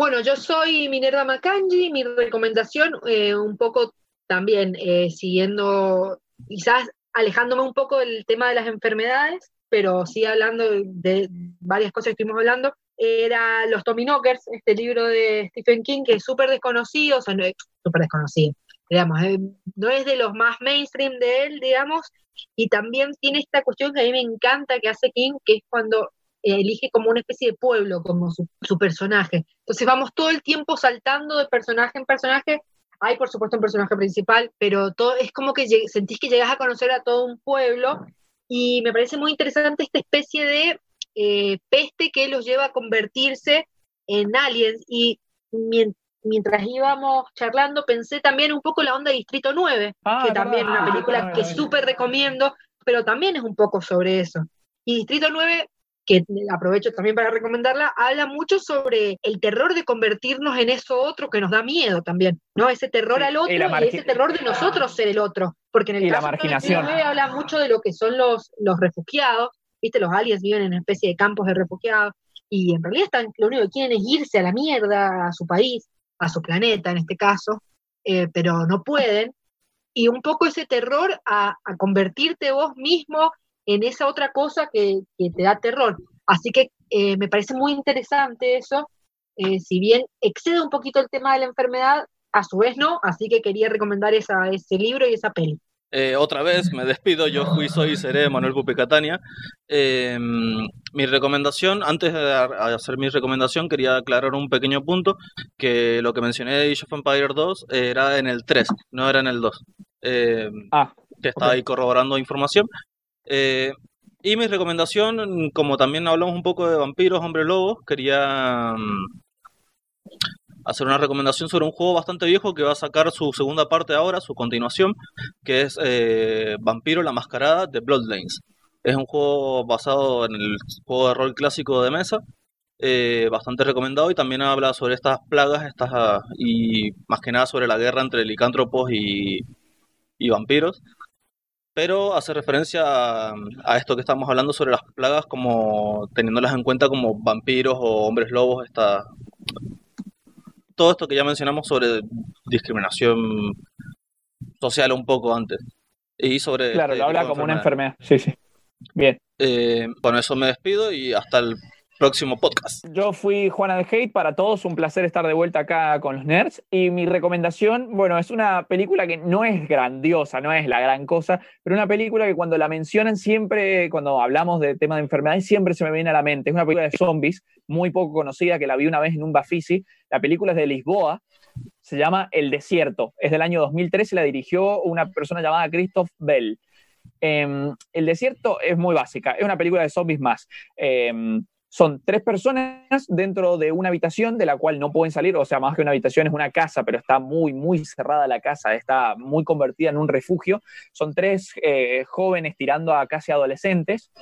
Bueno, yo soy Minerva Macangi, mi recomendación, eh, un poco también eh, siguiendo, quizás alejándome un poco del tema de las enfermedades, pero sí hablando de, varias cosas que estuvimos hablando, era Los Tommyknockers, este libro de Stephen King que es súper desconocido, o sea, no es súper desconocido, digamos, eh, no es de los más mainstream de él, digamos, y también tiene esta cuestión que a mí me encanta que hace King, que es cuando elige como una especie de pueblo como su, su personaje. Entonces vamos todo el tiempo saltando de personaje en personaje. Hay, por supuesto, un personaje principal, pero todo es como que sentís que llegas a conocer a todo un pueblo y me parece muy interesante esta especie de eh, peste que los lleva a convertirse en aliens y mien- mientras íbamos charlando pensé también un poco la onda de Distrito 9, Ah, que también es una Ah, película que súper recomiendo, pero también es un poco sobre eso. Y Distrito 9 que aprovecho también para recomendarla, habla mucho sobre el terror de convertirnos en eso otro que nos da miedo también, ¿no? Ese terror al otro y la ese terror de nosotros ser el otro. Porque en el la caso de marginación. 29 habla mucho de lo que son los, los refugiados, ¿viste? Los aliens viven en una especie de campos de refugiados y en realidad están, lo único que quieren es irse a la mierda, a su país, a su planeta en este caso, eh, pero no pueden. Y un poco ese terror a, a convertirte vos mismo en esa otra cosa que, que te da terror. Así que eh, me parece muy interesante eso, eh, si bien excede un poquito el tema de la enfermedad, a su vez no, así que quería recomendar esa, ese libro y esa peli. Eh, otra vez me despido, yo fui, soy y seré Manuel Pupe Catania. Eh, mi recomendación, antes de hacer mi recomendación, quería aclarar un pequeño punto, que lo que mencioné de Age of Empire 2 era en el 3, no era en el 2. Eh, que está ok. ahí corroborando información. Eh, y mi recomendación, como también hablamos un poco de vampiros, hombres lobos, quería mm, hacer una recomendación sobre un juego bastante viejo que va a sacar su segunda parte ahora, su continuación, que es eh, Vampiro la Mascarada de Bloodlines. Es un juego basado en el juego de rol clásico de mesa, eh, bastante recomendado y también habla sobre estas plagas estas, y más que nada sobre la guerra entre licántropos y vampiros. Pero hace referencia a, a esto que estamos hablando sobre las plagas, como teniéndolas en cuenta como vampiros o hombres lobos, esta, todo esto que ya mencionamos sobre discriminación social un poco antes. Y sobre Claro, este lo habla como una enfermedad. Sí, sí. Bien. Eh, con eso me despido y hasta el próximo podcast. Yo fui Juana de Hate, para todos un placer estar de vuelta acá con los nerds y mi recomendación, bueno, es una película que no es grandiosa, no es la gran cosa, pero una película que cuando la mencionan siempre, cuando hablamos de tema de enfermedades, siempre se me viene a la mente. Es una película de zombies muy poco conocida que la vi una vez en un Bafisi. La película es de Lisboa, se llama El Desierto, es del año 2013 y la dirigió una persona llamada Christoph Bell. Em, el desierto es muy básica, es una película de zombies más. Em, son tres personas dentro de una habitación de la cual no pueden salir, o sea, más que una habitación es una casa, pero está muy, muy cerrada la casa, está muy convertida en un refugio. Son tres eh, jóvenes tirando a casi adolescentes.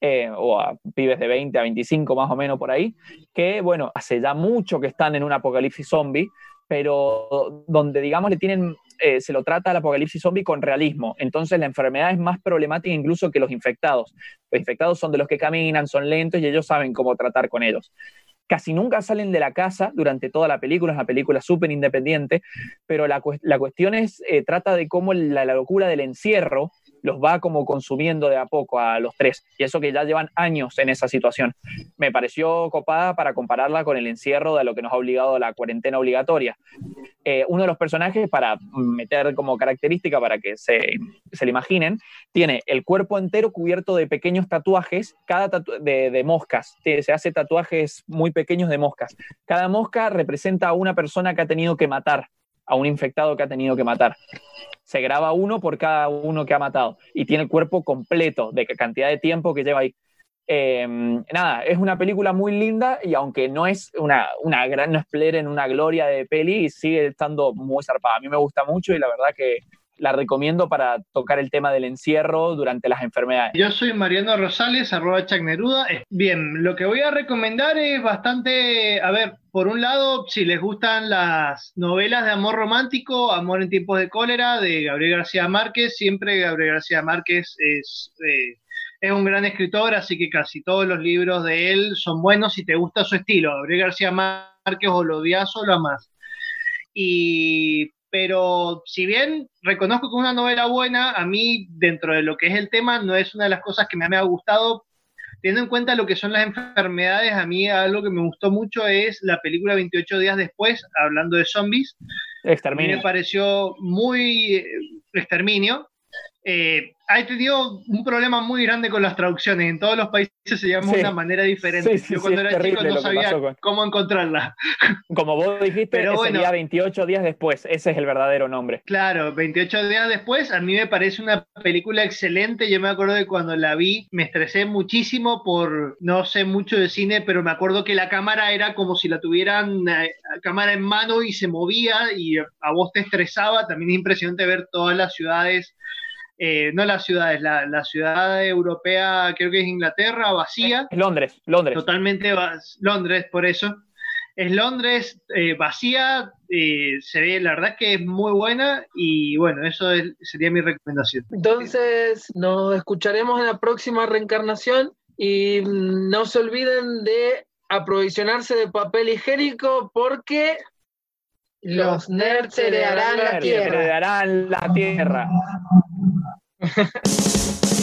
eh, o a pibes de 20 a 25 más o menos por ahí, que bueno, hace ya mucho que están en un apocalipsis zombie, pero donde digamos le tienen, eh, se lo trata al apocalipsis zombie con realismo. Entonces la enfermedad es más problemática incluso que los infectados. Los infectados son de los que caminan, son lentos y ellos saben cómo tratar con ellos. Casi nunca salen de la casa durante toda la película, es una película súper independiente, pero la, la cuestión es, eh, trata de cómo la locura del encierro los va como consumiendo de a poco a los tres, y eso que ya llevan años en esa situación. Me pareció copada para compararla con el encierro de lo que nos ha obligado la cuarentena obligatoria. Eh, uno de los personajes, para meter como característica para que se, se lo imaginen, tiene el cuerpo entero cubierto de pequeños tatuajes, cada tatu- de, de moscas. Se hace tatuajes muy pequeños de moscas. Cada mosca representa a una persona que ha tenido que matar, a un infectado que ha tenido que matar. Se graba uno por cada uno que ha matado y tiene el cuerpo completo de cantidad de tiempo que lleva ahí. Eh, nada, es una película muy linda y aunque no es una, una gran, no en una gloria de peli, sigue estando muy zarpada. A mí me gusta mucho y la verdad que la recomiendo para tocar el tema del encierro durante las enfermedades. Yo soy Mariano Rosales, arroba Chuck Neruda. Eh, Bien, lo que voy a recomendar es bastante, a ver, por un lado, si les gustan las novelas de amor romántico, Amor en tiempos de cólera, de Gabriel García Márquez, siempre Gabriel García Márquez es, eh, es un gran escritor, así que casi todos los libros de él son buenos si te gusta su estilo. Gabriel García Márquez o lo odias o lo amas. Y, pero si bien reconozco que es una novela buena, a mí dentro de lo que es el tema no es una de las cosas que me, ha gustado. Teniendo en cuenta lo que son las enfermedades, a mí algo que me gustó mucho es la película 28 días después, hablando de zombies. Exterminio. me pareció muy eh, exterminio. Eh, ha tenido un problema muy grande con las traducciones. En todos los países se llama de una manera diferente. Sí, sí, Yo cuando era chico no sabía con- cómo encontrarla. Como vos dijiste, Pero bueno. sería 28 días después. Ese es el verdadero nombre. Claro, 28 días después, a mí me parece una película excelente. Yo me acuerdo de cuando la vi, me estresé muchísimo por, no sé mucho de cine, pero me acuerdo que la cámara era como si la tuvieran eh, cámara en mano y se movía y a vos te estresaba. También es impresionante ver todas las ciudades, eh, no las ciudades, la, la ciudad europea, creo que es Inglaterra, vacía. Es Londres, Londres. Totalmente Londres, por eso. Es Londres eh, vacía, eh, se ve, la verdad que es muy buena y bueno, eso es- sería mi recomendación. Entonces, nos escucharemos en la próxima reencarnación y no se olviden de aprovisionarse de papel higiénico porque los nerds heredarán la tierra. Heredarán la tierra. Ha ha ha.